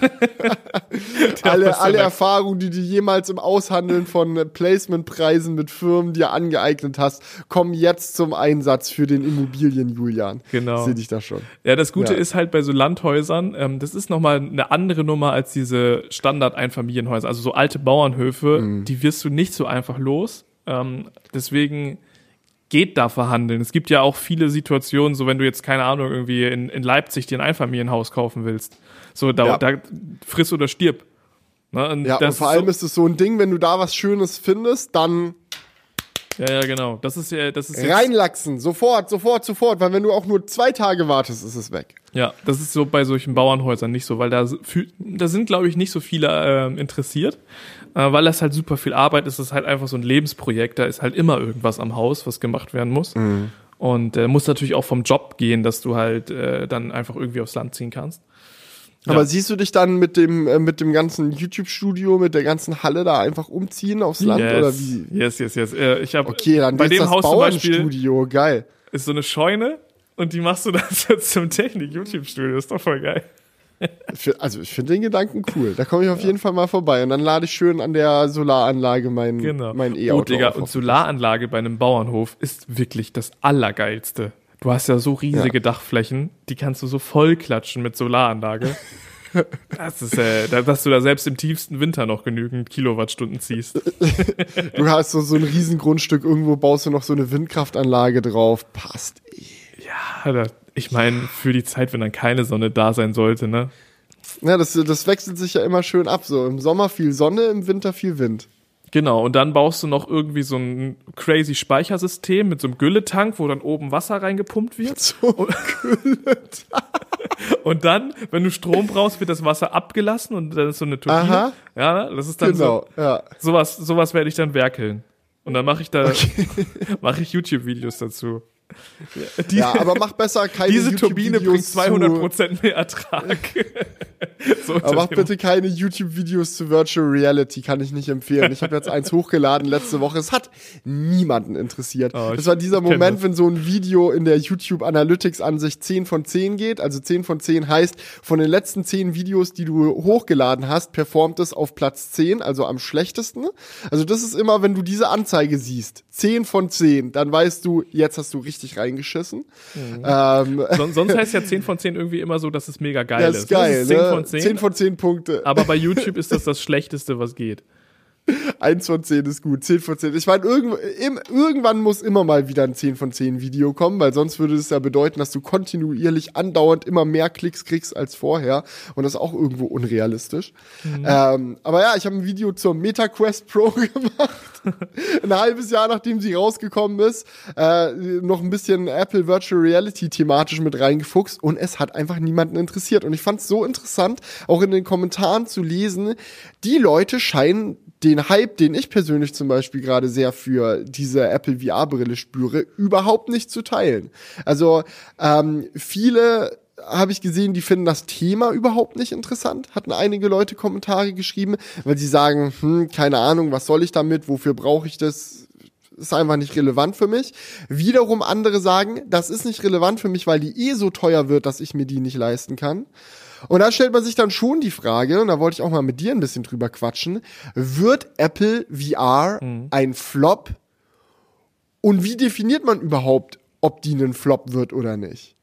alle alle Erfahrungen, die du jemals im Aushandeln von Placementpreisen mit Firmen dir angeeignet hast, kommen jetzt zum Einsatz für den Immobilien, Julian. Genau. Sehe dich da schon. Ja, das Gute ja. ist halt bei so Landhäusern, ähm, das ist nochmal eine andere Nummer als diese Standard-Einfamilienhäuser. Also so alte Bauernhöfe, mhm. die wirst du nicht so einfach los. Ähm, deswegen geht da verhandeln. Es gibt ja auch viele Situationen, so wenn du jetzt, keine Ahnung, irgendwie in, in Leipzig dir ein Einfamilienhaus kaufen willst. So, da, ja. da friss oder stirb. Ne? Und ja, und vor allem so, ist es so ein Ding, wenn du da was Schönes findest, dann ja, ja, genau. Das ist ja, das ist reinlachsen, sofort, sofort, sofort, weil wenn du auch nur zwei Tage wartest, ist es weg. Ja, das ist so bei solchen Bauernhäusern nicht so, weil da, da sind, glaube ich, nicht so viele äh, interessiert, äh, weil das halt super viel Arbeit ist. Das ist halt einfach so ein Lebensprojekt. Da ist halt immer irgendwas am Haus, was gemacht werden muss. Mhm. Und äh, muss natürlich auch vom Job gehen, dass du halt äh, dann einfach irgendwie aufs Land ziehen kannst. Aber ja. siehst du dich dann mit dem äh, mit dem ganzen YouTube-Studio, mit der ganzen Halle da einfach umziehen aufs Land yes. oder wie? Yes, yes, yes. Äh, ich habe okay, dann bei dem das Haus Bauernstudio, geil. Ist so eine Scheune und die machst du dann zum Technik-YouTube-Studio. Ist doch voll geil. Also ich finde den Gedanken cool. Da komme ich auf ja. jeden Fall mal vorbei und dann lade ich schön an der Solaranlage mein genau. mein E-Auto. Gut, Digga, und Solaranlage bei einem Bauernhof ist wirklich das Allergeilste. Du hast ja so riesige ja. Dachflächen, die kannst du so voll klatschen mit Solaranlage. Das ist, äh, dass du da selbst im tiefsten Winter noch genügend Kilowattstunden ziehst. Du hast so, so ein Riesengrundstück, irgendwo baust du noch so eine Windkraftanlage drauf. Passt eh. Ja, ich meine, für die Zeit, wenn dann keine Sonne da sein sollte, ne? Ja, das, das wechselt sich ja immer schön ab. So im Sommer viel Sonne, im Winter viel Wind. Genau, und dann baust du noch irgendwie so ein crazy Speichersystem mit so einem Gülletank, wo dann oben Wasser reingepumpt wird. So und, und dann, wenn du Strom brauchst, wird das Wasser abgelassen und dann ist so eine Turbine. Aha. Ja, das ist dann genau, so. Ja. Sowas, sowas werde ich dann werkeln. Und dann mache ich da, okay. mache ich YouTube-Videos dazu. Die, ja, aber mach besser keine Diese Turbine bringt 200% mehr Ertrag. so aber mach bitte keine YouTube-Videos zu Virtual Reality, kann ich nicht empfehlen. Ich habe jetzt eins hochgeladen letzte Woche. Es hat niemanden interessiert. Oh, das war dieser Moment, das. wenn so ein Video in der YouTube Analytics Ansicht 10 von 10 geht. Also 10 von 10 heißt, von den letzten 10 Videos, die du hochgeladen hast, performt es auf Platz 10, also am schlechtesten. Also das ist immer, wenn du diese Anzeige siehst, 10 von 10, dann weißt du, jetzt hast du richtig reingeschissen. Mhm. Ähm, Son sonst heißt ja 10 von 10 irgendwie immer so, dass es mega geil das ist. ist geil, das ist 10 ne? von 10. 10 von 10 Punkte. Aber bei YouTube ist das das Schlechteste, was geht. Eins von zehn ist gut, zehn von zehn. Ich meine, irgend, irgendwann muss immer mal wieder ein 10 von 10 Video kommen, weil sonst würde es ja bedeuten, dass du kontinuierlich andauernd immer mehr Klicks kriegst als vorher. Und das ist auch irgendwo unrealistisch. Mhm. Ähm, aber ja, ich habe ein Video zur MetaQuest Pro gemacht. ein halbes Jahr nachdem sie rausgekommen ist. Äh, noch ein bisschen Apple Virtual Reality thematisch mit reingefuchst. Und es hat einfach niemanden interessiert. Und ich fand es so interessant, auch in den Kommentaren zu lesen, die Leute scheinen den Hype, den ich persönlich zum Beispiel gerade sehr für diese Apple VR-Brille spüre, überhaupt nicht zu teilen. Also ähm, viele habe ich gesehen, die finden das Thema überhaupt nicht interessant. Hatten einige Leute Kommentare geschrieben, weil sie sagen, hm, keine Ahnung, was soll ich damit, wofür brauche ich das? Ist einfach nicht relevant für mich. Wiederum andere sagen, das ist nicht relevant für mich, weil die eh so teuer wird, dass ich mir die nicht leisten kann. Und da stellt man sich dann schon die Frage, und da wollte ich auch mal mit dir ein bisschen drüber quatschen, wird Apple VR mhm. ein Flop? Und wie definiert man überhaupt, ob die ein Flop wird oder nicht?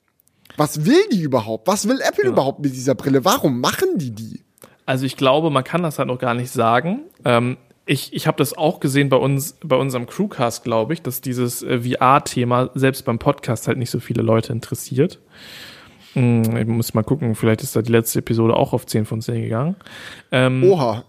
Was will die überhaupt? Was will Apple ja. überhaupt mit dieser Brille? Warum machen die die? Also ich glaube, man kann das halt noch gar nicht sagen. Ähm, ich, ich habe das auch gesehen bei uns, bei unserem Crewcast, glaube ich, dass dieses äh, VR-Thema selbst beim Podcast halt nicht so viele Leute interessiert. Hm, ich muss mal gucken, vielleicht ist da die letzte Episode auch auf 10 von 10 gegangen. Ähm, Oha.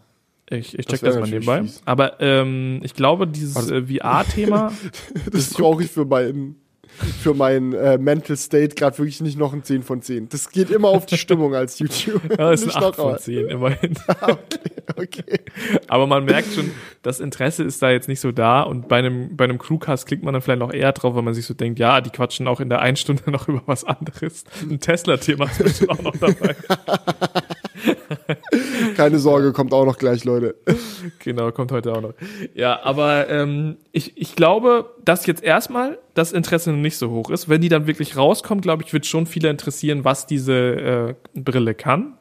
Ich, ich check das, das mal nebenbei. Fies. Aber ähm, ich glaube, dieses äh, VR-Thema. das brauche ich für meinen für meinen äh, Mental State gerade wirklich nicht noch ein 10 von 10. Das geht immer auf die Stimmung als YouTube. Ja, das ist ein 8 von 10, immerhin. Ah, okay, okay. Aber man merkt schon, das Interesse ist da jetzt nicht so da und bei einem, bei einem Crewcast klickt man dann vielleicht noch eher drauf, weil man sich so denkt, ja, die quatschen auch in der einen Stunde noch über was anderes. Ein Tesla-Thema ist bestimmt auch noch dabei. Keine Sorge, kommt auch noch gleich, Leute. Genau, kommt heute auch noch. Ja, aber ähm, ich, ich glaube, dass jetzt erstmal das Interesse nicht so hoch ist. Wenn die dann wirklich rauskommt, glaube ich, wird schon viele interessieren, was diese äh, Brille kann.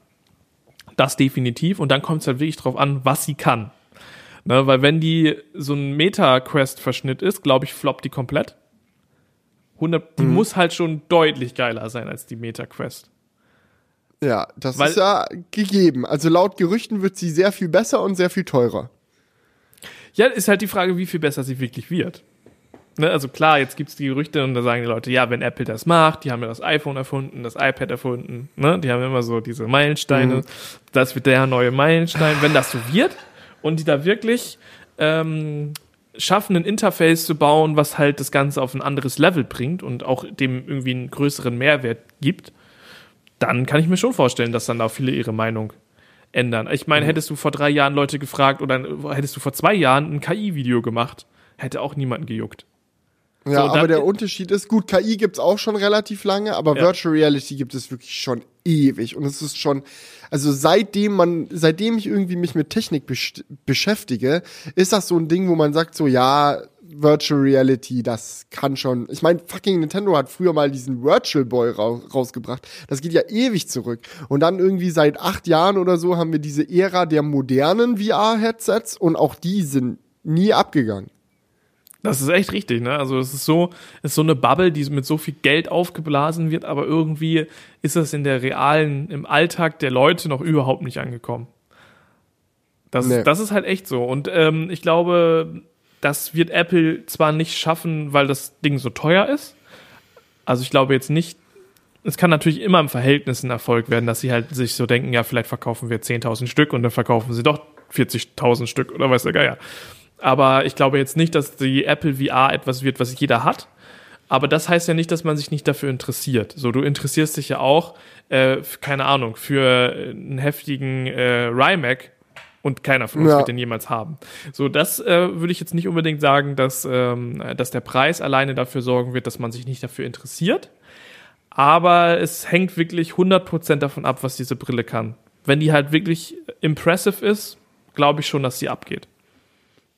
Das definitiv. Und dann kommt es halt wirklich drauf an, was sie kann. Ne, weil wenn die so ein Meta-Quest-Verschnitt ist, glaube ich, floppt die komplett. 100, die mhm. muss halt schon deutlich geiler sein als die Meta-Quest. Ja, das Weil, ist ja gegeben. Also laut Gerüchten wird sie sehr viel besser und sehr viel teurer. Ja, ist halt die Frage, wie viel besser sie wirklich wird. Ne, also klar, jetzt gibt's die Gerüchte und da sagen die Leute, ja, wenn Apple das macht, die haben ja das iPhone erfunden, das iPad erfunden, ne? die haben immer so diese Meilensteine, mhm. das wird der neue Meilenstein. Wenn das so wird und die da wirklich ähm, schaffen, ein Interface zu bauen, was halt das Ganze auf ein anderes Level bringt und auch dem irgendwie einen größeren Mehrwert gibt, dann kann ich mir schon vorstellen, dass dann auch viele ihre Meinung ändern. Ich meine, mhm. hättest du vor drei Jahren Leute gefragt oder hättest du vor zwei Jahren ein KI-Video gemacht, hätte auch niemanden gejuckt. Ja, so, aber der Unterschied ist, gut, KI gibt's auch schon relativ lange, aber ja. Virtual Reality gibt es wirklich schon ewig. Und es ist schon, also seitdem man, seitdem ich irgendwie mich mit Technik beschäftige, ist das so ein Ding, wo man sagt so, ja, Virtual Reality, das kann schon. Ich meine, fucking Nintendo hat früher mal diesen Virtual Boy ra rausgebracht. Das geht ja ewig zurück. Und dann irgendwie seit acht Jahren oder so haben wir diese Ära der modernen VR-Headsets und auch die sind nie abgegangen. Das ist echt richtig, ne? Also es ist so, es ist so eine Bubble, die mit so viel Geld aufgeblasen wird, aber irgendwie ist das in der realen, im Alltag der Leute noch überhaupt nicht angekommen. Das, nee. das ist halt echt so. Und ähm, ich glaube, das wird Apple zwar nicht schaffen, weil das Ding so teuer ist. Also ich glaube jetzt nicht, es kann natürlich immer im Verhältnis ein Erfolg werden, dass sie halt sich so denken, ja, vielleicht verkaufen wir 10.000 Stück und dann verkaufen sie doch 40.000 Stück oder weiß der Geier. Aber ich glaube jetzt nicht, dass die Apple VR etwas wird, was jeder hat. Aber das heißt ja nicht, dass man sich nicht dafür interessiert. So, du interessierst dich ja auch, äh, keine Ahnung, für einen heftigen äh, Rymac und keiner von uns ja. wird den jemals haben. So, das äh, würde ich jetzt nicht unbedingt sagen, dass, ähm, dass der Preis alleine dafür sorgen wird, dass man sich nicht dafür interessiert. Aber es hängt wirklich 100% davon ab, was diese Brille kann. Wenn die halt wirklich impressive ist, glaube ich schon, dass sie abgeht.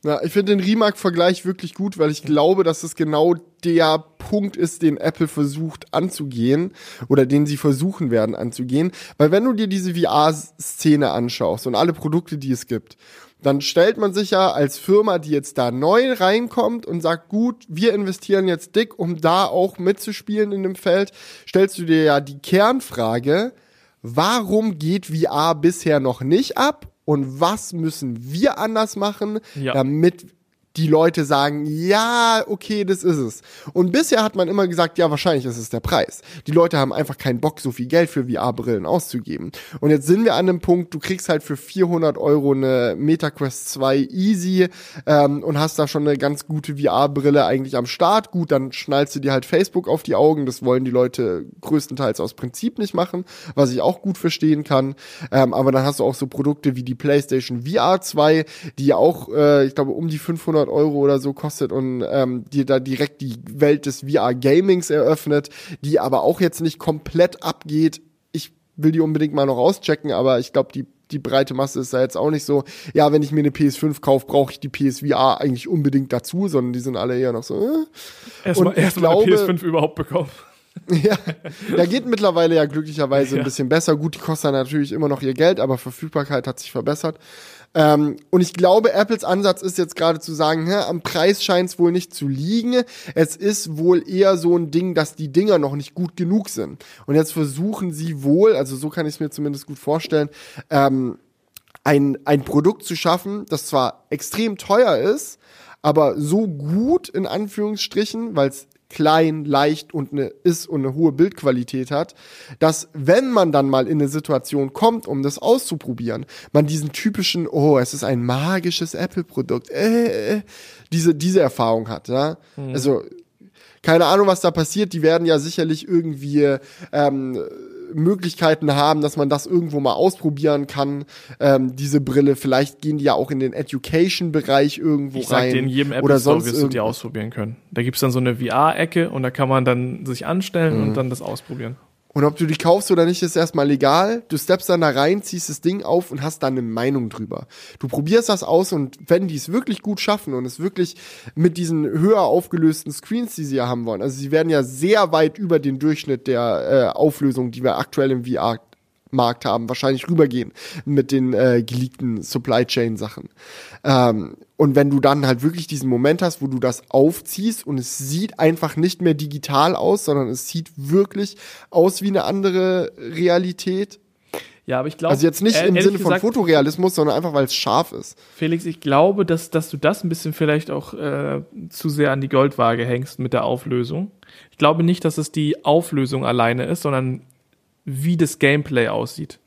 Ja, ich finde den Remark-Vergleich wirklich gut, weil ich glaube, dass es genau der Punkt ist, den Apple versucht anzugehen oder den sie versuchen werden anzugehen. Weil wenn du dir diese VR-Szene anschaust und alle Produkte, die es gibt, dann stellt man sich ja als Firma, die jetzt da neu reinkommt und sagt, gut, wir investieren jetzt dick, um da auch mitzuspielen in dem Feld, stellst du dir ja die Kernfrage, warum geht VR bisher noch nicht ab und was müssen wir anders machen, ja. damit die Leute sagen, ja, okay, das ist es. Und bisher hat man immer gesagt, ja, wahrscheinlich ist es der Preis. Die Leute haben einfach keinen Bock, so viel Geld für VR-Brillen auszugeben. Und jetzt sind wir an dem Punkt, du kriegst halt für 400 Euro eine MetaQuest 2 easy ähm, und hast da schon eine ganz gute VR-Brille eigentlich am Start. Gut, dann schnallst du dir halt Facebook auf die Augen. Das wollen die Leute größtenteils aus Prinzip nicht machen, was ich auch gut verstehen kann. Ähm, aber dann hast du auch so Produkte wie die PlayStation VR 2, die auch, äh, ich glaube, um die 500 Euro oder so kostet und ähm, dir da direkt die Welt des VR-Gamings eröffnet, die aber auch jetzt nicht komplett abgeht. Ich will die unbedingt mal noch auschecken, aber ich glaube, die die breite Masse ist da jetzt auch nicht so, ja, wenn ich mir eine PS5 kaufe, brauche ich die PSVR eigentlich unbedingt dazu, sondern die sind alle eher noch so. Äh. Erstmal erst eine PS5 überhaupt bekommen. ja, ja, geht mittlerweile ja glücklicherweise ja. ein bisschen besser. Gut, die kosten natürlich immer noch ihr Geld, aber Verfügbarkeit hat sich verbessert. Ähm, und ich glaube, Apples Ansatz ist jetzt gerade zu sagen, hä, am Preis scheint es wohl nicht zu liegen. Es ist wohl eher so ein Ding, dass die Dinger noch nicht gut genug sind. Und jetzt versuchen sie wohl, also so kann ich es mir zumindest gut vorstellen, ähm, ein, ein Produkt zu schaffen, das zwar extrem teuer ist, aber so gut in Anführungsstrichen, weil es klein, leicht und eine ist und eine hohe Bildqualität hat, dass wenn man dann mal in eine Situation kommt, um das auszuprobieren, man diesen typischen, oh, es ist ein magisches Apple-Produkt, äh, äh, diese, diese Erfahrung hat, ja. Mhm. Also, keine Ahnung, was da passiert, die werden ja sicherlich irgendwie ähm, Möglichkeiten haben, dass man das irgendwo mal ausprobieren kann, ähm, diese Brille. Vielleicht gehen die ja auch in den Education-Bereich irgendwo ich sag rein. Dir, in jedem Apple oder Store sonst wirst du die ausprobieren können. Da gibt's dann so eine VR-Ecke und da kann man dann sich anstellen mhm. und dann das ausprobieren. Und ob du die kaufst oder nicht, ist erstmal legal. Du steppst dann da rein, ziehst das Ding auf und hast dann eine Meinung drüber. Du probierst das aus und wenn die es wirklich gut schaffen und es wirklich mit diesen höher aufgelösten Screens, die sie ja haben wollen, also sie werden ja sehr weit über den Durchschnitt der äh, Auflösung, die wir aktuell im VR Markt haben, wahrscheinlich rübergehen mit den äh, geleakten Supply Chain Sachen. Ähm, und wenn du dann halt wirklich diesen Moment hast, wo du das aufziehst und es sieht einfach nicht mehr digital aus, sondern es sieht wirklich aus wie eine andere Realität. Ja, aber ich glaube. Also jetzt nicht im Sinne von gesagt, Fotorealismus, sondern einfach, weil es scharf ist. Felix, ich glaube, dass, dass du das ein bisschen vielleicht auch äh, zu sehr an die Goldwaage hängst mit der Auflösung. Ich glaube nicht, dass es die Auflösung alleine ist, sondern wie das Gameplay aussieht.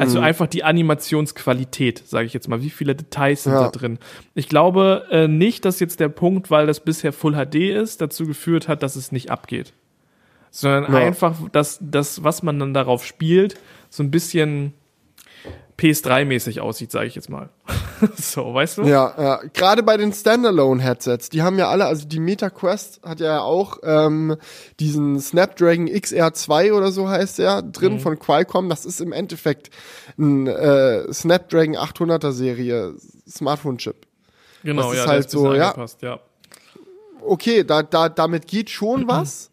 Also mhm. einfach die Animationsqualität, sage ich jetzt mal. Wie viele Details sind ja. da drin? Ich glaube äh, nicht, dass jetzt der Punkt, weil das bisher Full HD ist, dazu geführt hat, dass es nicht abgeht. Sondern ja. einfach, dass das, was man dann darauf spielt, so ein bisschen PS3-mäßig aussieht, sage ich jetzt mal. so, weißt du? Ja, ja. gerade bei den Standalone-Headsets, die haben ja alle, also die Meta Quest hat ja auch ähm, diesen Snapdragon XR2 oder so heißt der, drin mhm. von Qualcomm. Das ist im Endeffekt ein äh, Snapdragon 800er Serie Smartphone-Chip. Genau, das ja, ist halt so, ja. ja. Okay, da, da, damit geht schon was.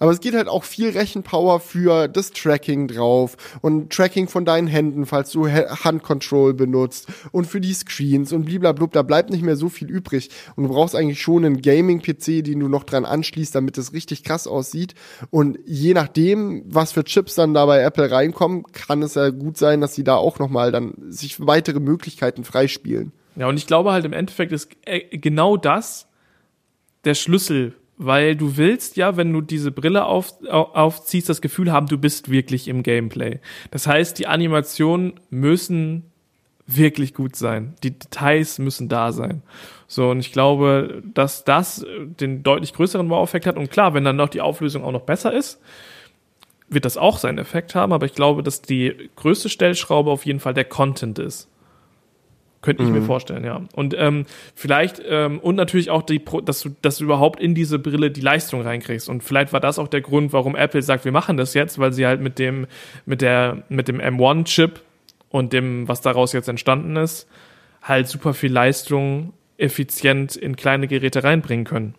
Aber es geht halt auch viel Rechenpower für das Tracking drauf und Tracking von deinen Händen, falls du Handcontrol benutzt und für die Screens und bliblablub, da bleibt nicht mehr so viel übrig. Und du brauchst eigentlich schon einen Gaming-PC, den du noch dran anschließt, damit es richtig krass aussieht. Und je nachdem, was für Chips dann da bei Apple reinkommen, kann es ja gut sein, dass sie da auch nochmal dann sich weitere Möglichkeiten freispielen. Ja, und ich glaube halt im Endeffekt ist äh, genau das der Schlüssel weil du willst ja, wenn du diese Brille auf, aufziehst, das Gefühl haben, du bist wirklich im Gameplay. Das heißt, die Animationen müssen wirklich gut sein. Die Details müssen da sein. So, und ich glaube, dass das den deutlich größeren Wow-Effekt hat. Und klar, wenn dann noch die Auflösung auch noch besser ist, wird das auch seinen Effekt haben. Aber ich glaube, dass die größte Stellschraube auf jeden Fall der Content ist. Könnte ich mhm. mir vorstellen, ja. Und ähm, vielleicht, ähm, und natürlich auch, die, dass, du, dass du überhaupt in diese Brille die Leistung reinkriegst. Und vielleicht war das auch der Grund, warum Apple sagt, wir machen das jetzt, weil sie halt mit dem, mit der, mit dem M1-Chip und dem, was daraus jetzt entstanden ist, halt super viel Leistung effizient in kleine Geräte reinbringen können.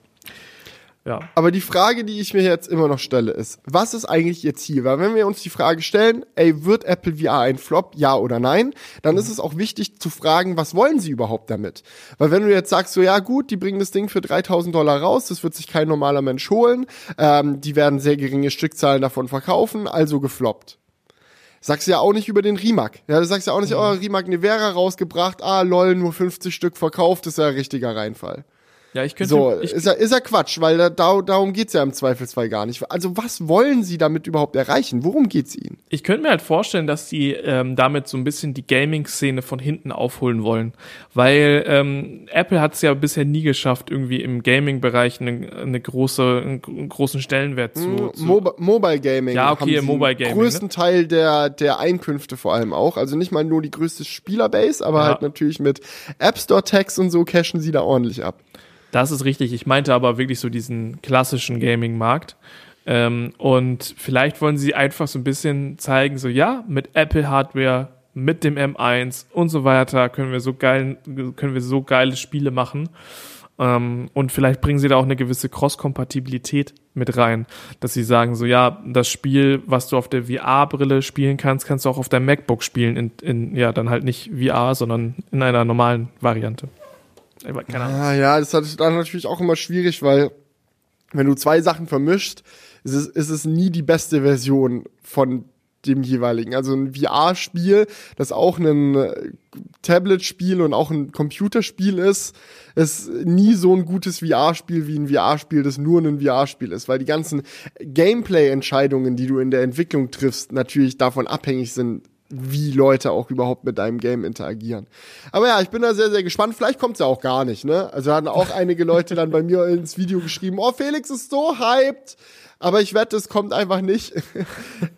Ja. Aber die Frage, die ich mir jetzt immer noch stelle, ist, was ist eigentlich ihr Ziel? Weil wenn wir uns die Frage stellen, ey, wird Apple VR ein Flop, ja oder nein, dann mhm. ist es auch wichtig zu fragen, was wollen sie überhaupt damit? Weil wenn du jetzt sagst, so ja gut, die bringen das Ding für 3000 Dollar raus, das wird sich kein normaler Mensch holen, ähm, die werden sehr geringe Stückzahlen davon verkaufen, also gefloppt. Sagst du ja auch nicht über den Rimac. Ja, du sagst ja auch nicht, mhm. oh, Rimac Nevera rausgebracht, ah, lol, nur 50 Stück verkauft, ist ja ein richtiger Reinfall. Ja, ich könnte. So, ich, ist ja, ist ja Quatsch, weil da, darum geht's ja im Zweifelsfall gar nicht. Also, was wollen sie damit überhaupt erreichen? Worum geht's ihnen? Ich könnte mir halt vorstellen, dass sie ähm, damit so ein bisschen die Gaming-Szene von hinten aufholen wollen. Weil ähm, Apple hat es ja bisher nie geschafft, irgendwie im Gaming-Bereich eine, eine große, einen großen Stellenwert zu. Mm, zu Mo Mobile Gaming. Ja, okay, im Mobile Gaming. Größten ne? Teil der, der Einkünfte vor allem auch. Also nicht mal nur die größte Spielerbase, aber ja. halt natürlich mit App Store-Tags und so cashen sie da ordentlich ab. Das ist richtig. Ich meinte aber wirklich so diesen klassischen Gaming-Markt. Ähm, und vielleicht wollen sie einfach so ein bisschen zeigen, so ja, mit Apple-Hardware, mit dem M1 und so weiter können wir so geil, können wir so geile Spiele machen. Ähm, und vielleicht bringen sie da auch eine gewisse Cross-Kompatibilität mit rein, dass sie sagen, so ja, das Spiel, was du auf der VR-Brille spielen kannst, kannst du auch auf deinem MacBook spielen, in, in ja, dann halt nicht VR, sondern in einer normalen Variante. Keine Ahnung. Ah, ja, das ist dann natürlich auch immer schwierig, weil wenn du zwei Sachen vermischt, ist es, ist es nie die beste Version von dem jeweiligen. Also ein VR-Spiel, das auch ein äh, Tablet-Spiel und auch ein Computerspiel ist, ist nie so ein gutes VR-Spiel wie ein VR-Spiel, das nur ein VR-Spiel ist, weil die ganzen Gameplay-Entscheidungen, die du in der Entwicklung triffst, natürlich davon abhängig sind, wie Leute auch überhaupt mit deinem Game interagieren. Aber ja, ich bin da sehr, sehr gespannt. Vielleicht kommt's ja auch gar nicht, ne? Also hatten auch einige Leute dann bei mir ins Video geschrieben, oh, Felix ist so hyped. Aber ich wette, es kommt einfach nicht.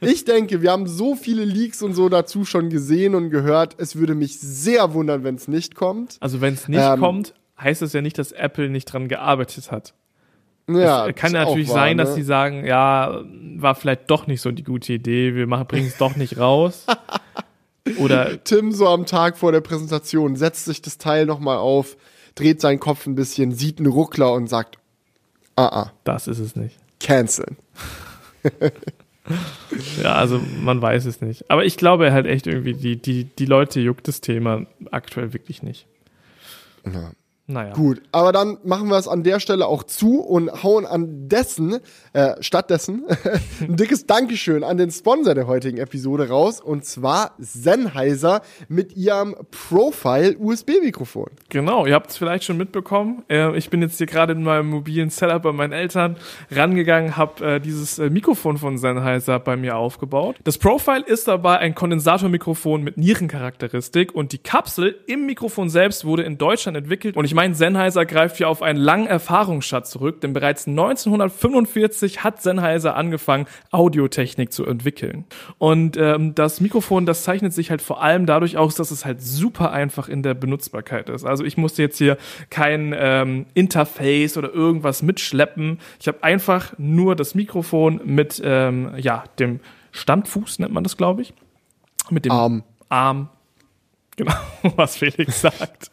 Ich denke, wir haben so viele Leaks und so dazu schon gesehen und gehört. Es würde mich sehr wundern, wenn es nicht kommt. Also wenn es nicht ähm, kommt, heißt das ja nicht, dass Apple nicht dran gearbeitet hat. Ja, es kann natürlich wahr, sein, dass ne? sie sagen, ja, war vielleicht doch nicht so die gute Idee, wir machen bringen es doch nicht raus. Oder Tim so am Tag vor der Präsentation setzt sich das Teil nochmal auf, dreht seinen Kopf ein bisschen, sieht einen Ruckler und sagt, ah, ah. Das ist es nicht. Canceln. ja, also man weiß es nicht. Aber ich glaube halt echt irgendwie, die, die, die Leute juckt das Thema aktuell wirklich nicht. Ja. Naja. Gut, aber dann machen wir es an der Stelle auch zu und hauen an dessen, äh, stattdessen, ein dickes Dankeschön an den Sponsor der heutigen Episode raus und zwar Sennheiser mit ihrem Profile USB-Mikrofon. Genau, ihr habt es vielleicht schon mitbekommen. Äh, ich bin jetzt hier gerade in meinem mobilen Setup bei meinen Eltern rangegangen, habe äh, dieses äh, Mikrofon von Sennheiser bei mir aufgebaut. Das Profile ist dabei ein Kondensatormikrofon mit Nierencharakteristik und die Kapsel im Mikrofon selbst wurde in Deutschland entwickelt und ich ich meine, Sennheiser greift hier auf einen langen Erfahrungsschatz zurück, denn bereits 1945 hat Sennheiser angefangen, Audiotechnik zu entwickeln. Und ähm, das Mikrofon, das zeichnet sich halt vor allem dadurch aus, dass es halt super einfach in der Benutzbarkeit ist. Also ich musste jetzt hier kein ähm, Interface oder irgendwas mitschleppen. Ich habe einfach nur das Mikrofon mit ähm, ja dem Standfuß nennt man das, glaube ich, mit dem Arm. Arm Genau, was Felix sagt.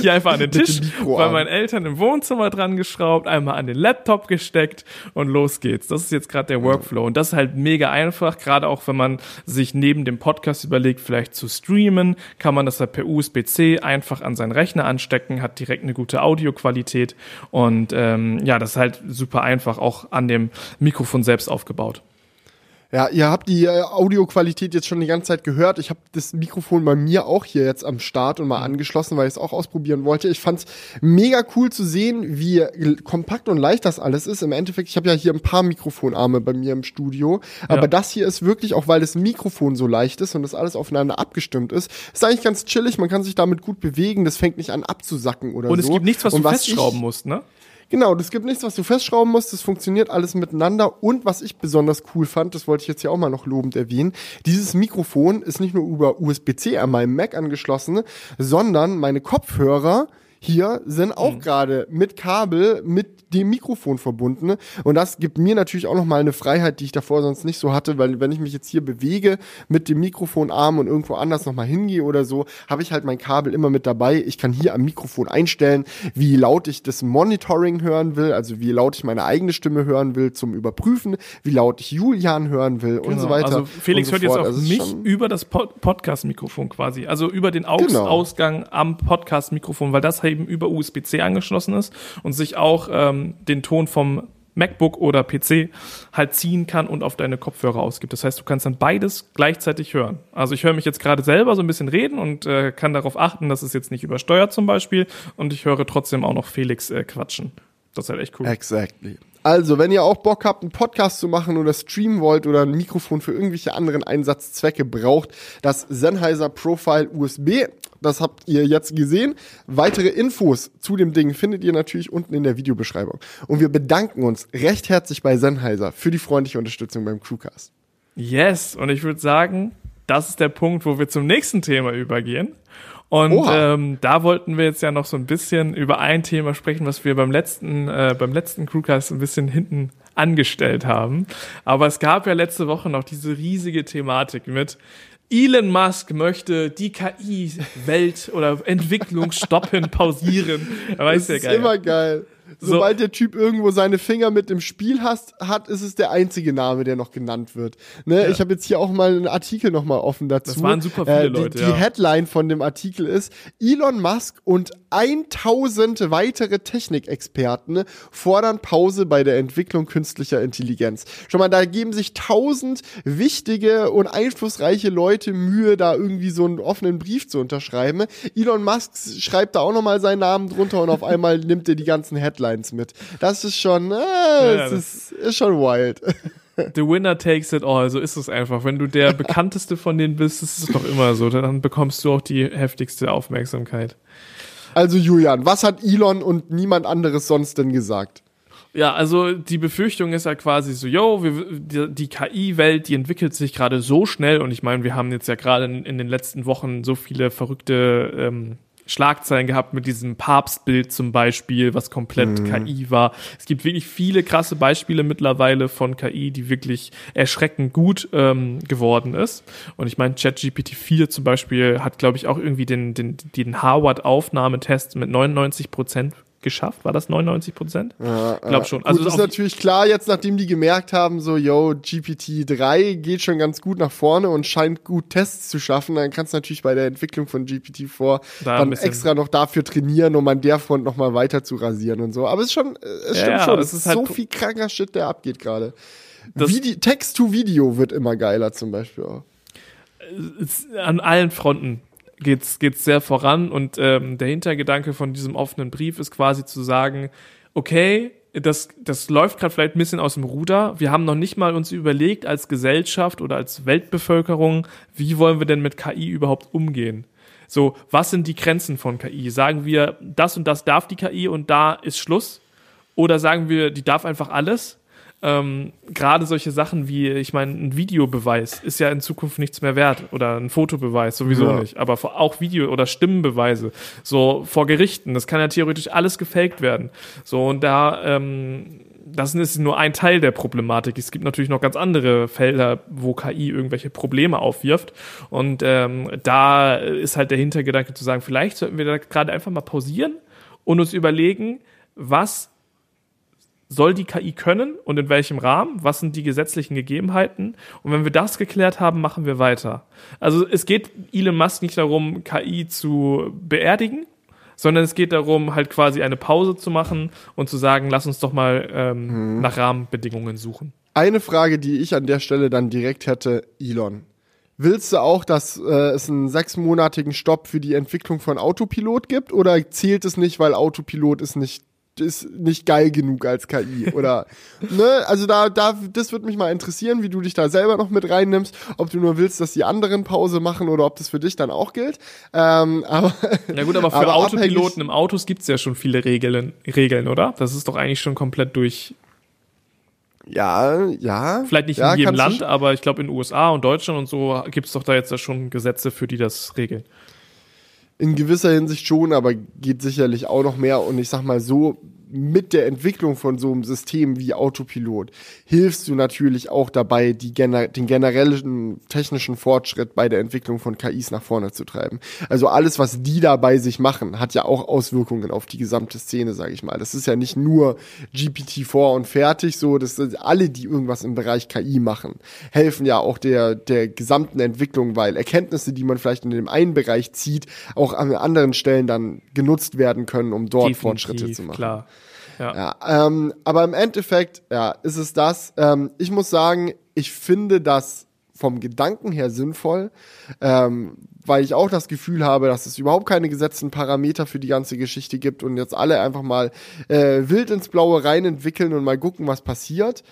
Hier einfach an den Tisch bei meinen Eltern im Wohnzimmer dran geschraubt, einmal an den Laptop gesteckt und los geht's. Das ist jetzt gerade der Workflow und das ist halt mega einfach, gerade auch wenn man sich neben dem Podcast überlegt, vielleicht zu streamen, kann man das halt per USB-C einfach an seinen Rechner anstecken, hat direkt eine gute Audioqualität und ähm, ja, das ist halt super einfach auch an dem Mikrofon selbst aufgebaut. Ja, ihr habt die äh, Audioqualität jetzt schon die ganze Zeit gehört. Ich habe das Mikrofon bei mir auch hier jetzt am Start und mal mhm. angeschlossen, weil ich es auch ausprobieren wollte. Ich fand's mega cool zu sehen, wie kompakt und leicht das alles ist. Im Endeffekt, ich habe ja hier ein paar Mikrofonarme bei mir im Studio, aber ja. das hier ist wirklich, auch weil das Mikrofon so leicht ist und das alles aufeinander abgestimmt ist, ist eigentlich ganz chillig. Man kann sich damit gut bewegen. Das fängt nicht an abzusacken oder und so. Und es gibt nichts, was und du was festschrauben musst, ne? Genau, das gibt nichts, was du festschrauben musst. Das funktioniert alles miteinander. Und was ich besonders cool fand, das wollte ich jetzt hier auch mal noch lobend erwähnen, dieses Mikrofon ist nicht nur über USB-C an meinem Mac angeschlossen, sondern meine Kopfhörer hier sind auch mhm. gerade mit Kabel, mit dem Mikrofon verbunden. Und das gibt mir natürlich auch nochmal eine Freiheit, die ich davor sonst nicht so hatte, weil wenn ich mich jetzt hier bewege mit dem Mikrofonarm und irgendwo anders nochmal hingehe oder so, habe ich halt mein Kabel immer mit dabei. Ich kann hier am Mikrofon einstellen, wie laut ich das Monitoring hören will, also wie laut ich meine eigene Stimme hören will zum Überprüfen, wie laut ich Julian hören will genau. und so weiter. Also Felix so hört jetzt auch also mich über das Pod Podcast-Mikrofon quasi, also über den Aux-Ausgang genau. am Podcast-Mikrofon, weil das eben über USB-C angeschlossen ist und sich auch ähm, den Ton vom MacBook oder PC halt ziehen kann und auf deine Kopfhörer ausgibt. Das heißt, du kannst dann beides gleichzeitig hören. Also ich höre mich jetzt gerade selber so ein bisschen reden und äh, kann darauf achten, dass es jetzt nicht übersteuert zum Beispiel und ich höre trotzdem auch noch Felix äh, quatschen. Das ist halt echt cool. Exactly. Also, wenn ihr auch Bock habt, einen Podcast zu machen oder streamen wollt oder ein Mikrofon für irgendwelche anderen Einsatzzwecke braucht, das Sennheiser Profile USB, das habt ihr jetzt gesehen. Weitere Infos zu dem Ding findet ihr natürlich unten in der Videobeschreibung. Und wir bedanken uns recht herzlich bei Sennheiser für die freundliche Unterstützung beim Crewcast. Yes, und ich würde sagen, das ist der Punkt, wo wir zum nächsten Thema übergehen. Und ähm, da wollten wir jetzt ja noch so ein bisschen über ein Thema sprechen, was wir beim letzten, äh, beim letzten Crewcast ein bisschen hinten angestellt haben. Aber es gab ja letzte Woche noch diese riesige Thematik mit Elon Musk möchte die KI-Welt oder Entwicklung stoppen, pausieren. Das ja ist geil. immer geil. Sobald der Typ irgendwo seine Finger mit im Spiel hast, hat, ist es der einzige Name, der noch genannt wird. Ne? Ja. Ich habe jetzt hier auch mal einen Artikel noch mal offen dazu. Das waren super viele äh, die, Leute. Die Headline von dem Artikel ist: Elon Musk und 1000 weitere Technikexperten fordern Pause bei der Entwicklung künstlicher Intelligenz. Schon mal, da geben sich 1000 wichtige und einflussreiche Leute Mühe, da irgendwie so einen offenen Brief zu unterschreiben. Elon Musk schreibt da auch noch mal seinen Namen drunter und auf einmal nimmt er die ganzen Headlines mit. Das ist schon, äh, ja, das ist, ist schon wild. The winner takes it all, so ist es einfach. Wenn du der bekannteste von denen bist, ist es doch immer so, dann bekommst du auch die heftigste Aufmerksamkeit. Also Julian, was hat Elon und niemand anderes sonst denn gesagt? Ja, also die Befürchtung ist ja quasi so, yo, wir, die, die KI-Welt, die entwickelt sich gerade so schnell und ich meine, wir haben jetzt ja gerade in, in, den letzten Wochen so viele verrückte ähm, Schlagzeilen gehabt mit diesem Papstbild zum Beispiel, was komplett mhm. KI war. Es gibt wirklich viele krasse Beispiele mittlerweile von KI, die wirklich erschreckend gut ähm, geworden ist. Und ich meine, ChatGPT 4 zum Beispiel hat, glaube ich, auch irgendwie den, den, den Harvard-Aufnahmetest mit 99 Prozent geschafft. War das 99 Prozent? Ja, ich glaube schon. Also gut, ist natürlich klar, jetzt nachdem die gemerkt haben, so, yo, GPT-3 geht schon ganz gut nach vorne und scheint gut Tests zu schaffen, dann kannst du natürlich bei der Entwicklung von GPT-4 da dann extra noch dafür trainieren, um an der Front nochmal weiter zu rasieren und so. Aber es ist schon, es stimmt ja, schon, es ist halt so viel kranker Shit, der abgeht gerade. Text-to-Video wird immer geiler zum Beispiel auch. An allen Fronten geht's geht's sehr voran und ähm, der Hintergedanke von diesem offenen Brief ist quasi zu sagen, okay, das, das läuft gerade vielleicht ein bisschen aus dem Ruder. Wir haben noch nicht mal uns überlegt als Gesellschaft oder als Weltbevölkerung, wie wollen wir denn mit KI überhaupt umgehen? So, was sind die Grenzen von KI? Sagen wir, das und das darf die KI und da ist Schluss? Oder sagen wir, die darf einfach alles? Ähm, gerade solche Sachen wie, ich meine, ein Videobeweis ist ja in Zukunft nichts mehr wert oder ein Fotobeweis sowieso ja. nicht, aber auch Video- oder Stimmenbeweise, so vor Gerichten, das kann ja theoretisch alles gefaked werden. So und da, ähm, das ist nur ein Teil der Problematik. Es gibt natürlich noch ganz andere Felder, wo KI irgendwelche Probleme aufwirft. Und ähm, da ist halt der Hintergedanke zu sagen, vielleicht sollten wir da gerade einfach mal pausieren und uns überlegen, was soll die KI können und in welchem Rahmen? Was sind die gesetzlichen Gegebenheiten? Und wenn wir das geklärt haben, machen wir weiter. Also es geht Elon Musk nicht darum, KI zu beerdigen, sondern es geht darum, halt quasi eine Pause zu machen und zu sagen, lass uns doch mal ähm, mhm. nach Rahmenbedingungen suchen. Eine Frage, die ich an der Stelle dann direkt hätte, Elon. Willst du auch, dass äh, es einen sechsmonatigen Stopp für die Entwicklung von Autopilot gibt oder zählt es nicht, weil Autopilot ist nicht ist nicht geil genug als KI oder ne, also da da das würde mich mal interessieren, wie du dich da selber noch mit reinnimmst, ob du nur willst, dass die anderen Pause machen oder ob das für dich dann auch gilt. Ähm, aber ja gut, aber für aber Autopiloten im Autos gibt's ja schon viele Regeln Regeln, oder? Das ist doch eigentlich schon komplett durch ja, ja. Vielleicht nicht ja, in jedem Land, aber ich glaube in USA und Deutschland und so gibt's doch da jetzt ja schon Gesetze, für die das regeln in gewisser Hinsicht schon, aber geht sicherlich auch noch mehr. Und ich sag mal so, mit der Entwicklung von so einem System wie Autopilot hilfst du natürlich auch dabei, die gener den generellen technischen Fortschritt bei der Entwicklung von KIs nach vorne zu treiben. Also alles, was die da bei sich machen, hat ja auch Auswirkungen auf die gesamte Szene, sage ich mal. Das ist ja nicht nur GPT-4 und fertig, so, das sind alle, die irgendwas im Bereich KI machen, helfen ja auch der, der gesamten Entwicklung, weil Erkenntnisse, die man vielleicht in dem einen Bereich zieht, auch an anderen Stellen dann genutzt werden können, um dort Definitiv, Fortschritte zu machen. Klar. Ja. ja ähm, aber im Endeffekt, ja, ist es das. Ähm, ich muss sagen, ich finde das vom Gedanken her sinnvoll, ähm, weil ich auch das Gefühl habe, dass es überhaupt keine gesetzten Parameter für die ganze Geschichte gibt und jetzt alle einfach mal äh, wild ins Blaue rein entwickeln und mal gucken, was passiert.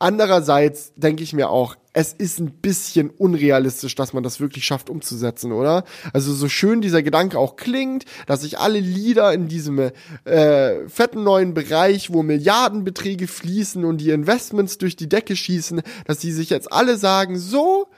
Andererseits denke ich mir auch, es ist ein bisschen unrealistisch, dass man das wirklich schafft umzusetzen, oder? Also so schön dieser Gedanke auch klingt, dass sich alle Lieder in diesem äh, fetten neuen Bereich, wo Milliardenbeträge fließen und die Investments durch die Decke schießen, dass sie sich jetzt alle sagen, so,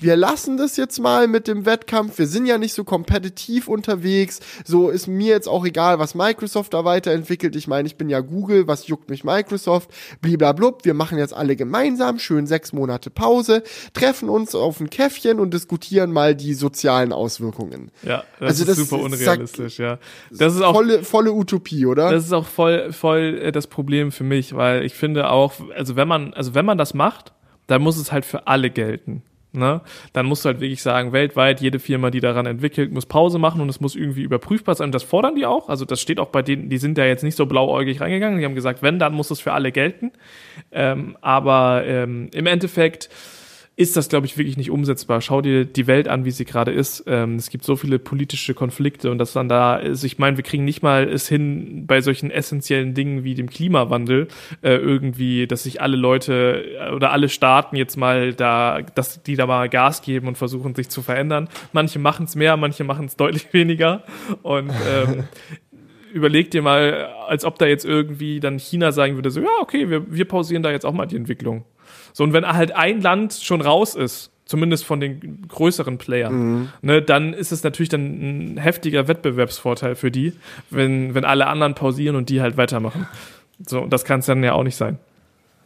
wir lassen das jetzt mal mit dem Wettkampf. Wir sind ja nicht so kompetitiv unterwegs. So ist mir jetzt auch egal, was Microsoft da weiterentwickelt. Ich meine, ich bin ja Google, was juckt mich Microsoft? Bliblablub. Wir machen jetzt alle gemeinsam schön sechs Monate Pause, treffen uns auf ein Käffchen und diskutieren mal die sozialen Auswirkungen. Ja, das also ist das super unrealistisch, sagt, ja. Das ist auch volle, volle Utopie, oder? Das ist auch voll, voll äh, das Problem für mich, weil ich finde auch, also wenn man, also wenn man das macht, dann muss es halt für alle gelten. Ne? Dann musst du halt wirklich sagen, weltweit, jede Firma, die daran entwickelt, muss Pause machen und es muss irgendwie überprüfbar sein. Und das fordern die auch. Also das steht auch bei denen, die sind da jetzt nicht so blauäugig reingegangen. Die haben gesagt, wenn, dann muss es für alle gelten. Ähm, aber ähm, im Endeffekt ist das, glaube ich, wirklich nicht umsetzbar. Schau dir die Welt an, wie sie gerade ist. Ähm, es gibt so viele politische Konflikte und dass dann da ist, ich meine, wir kriegen nicht mal es hin, bei solchen essentiellen Dingen wie dem Klimawandel äh, irgendwie, dass sich alle Leute äh, oder alle Staaten jetzt mal da, dass die da mal Gas geben und versuchen, sich zu verändern. Manche machen es mehr, manche machen es deutlich weniger. Und ähm, überleg dir mal, als ob da jetzt irgendwie dann China sagen würde, so, ja, okay, wir, wir pausieren da jetzt auch mal die Entwicklung. So, und wenn halt ein Land schon raus ist, zumindest von den größeren Playern, mhm. ne, dann ist es natürlich dann ein heftiger Wettbewerbsvorteil für die, wenn, wenn alle anderen pausieren und die halt weitermachen. So, das kann es dann ja auch nicht sein.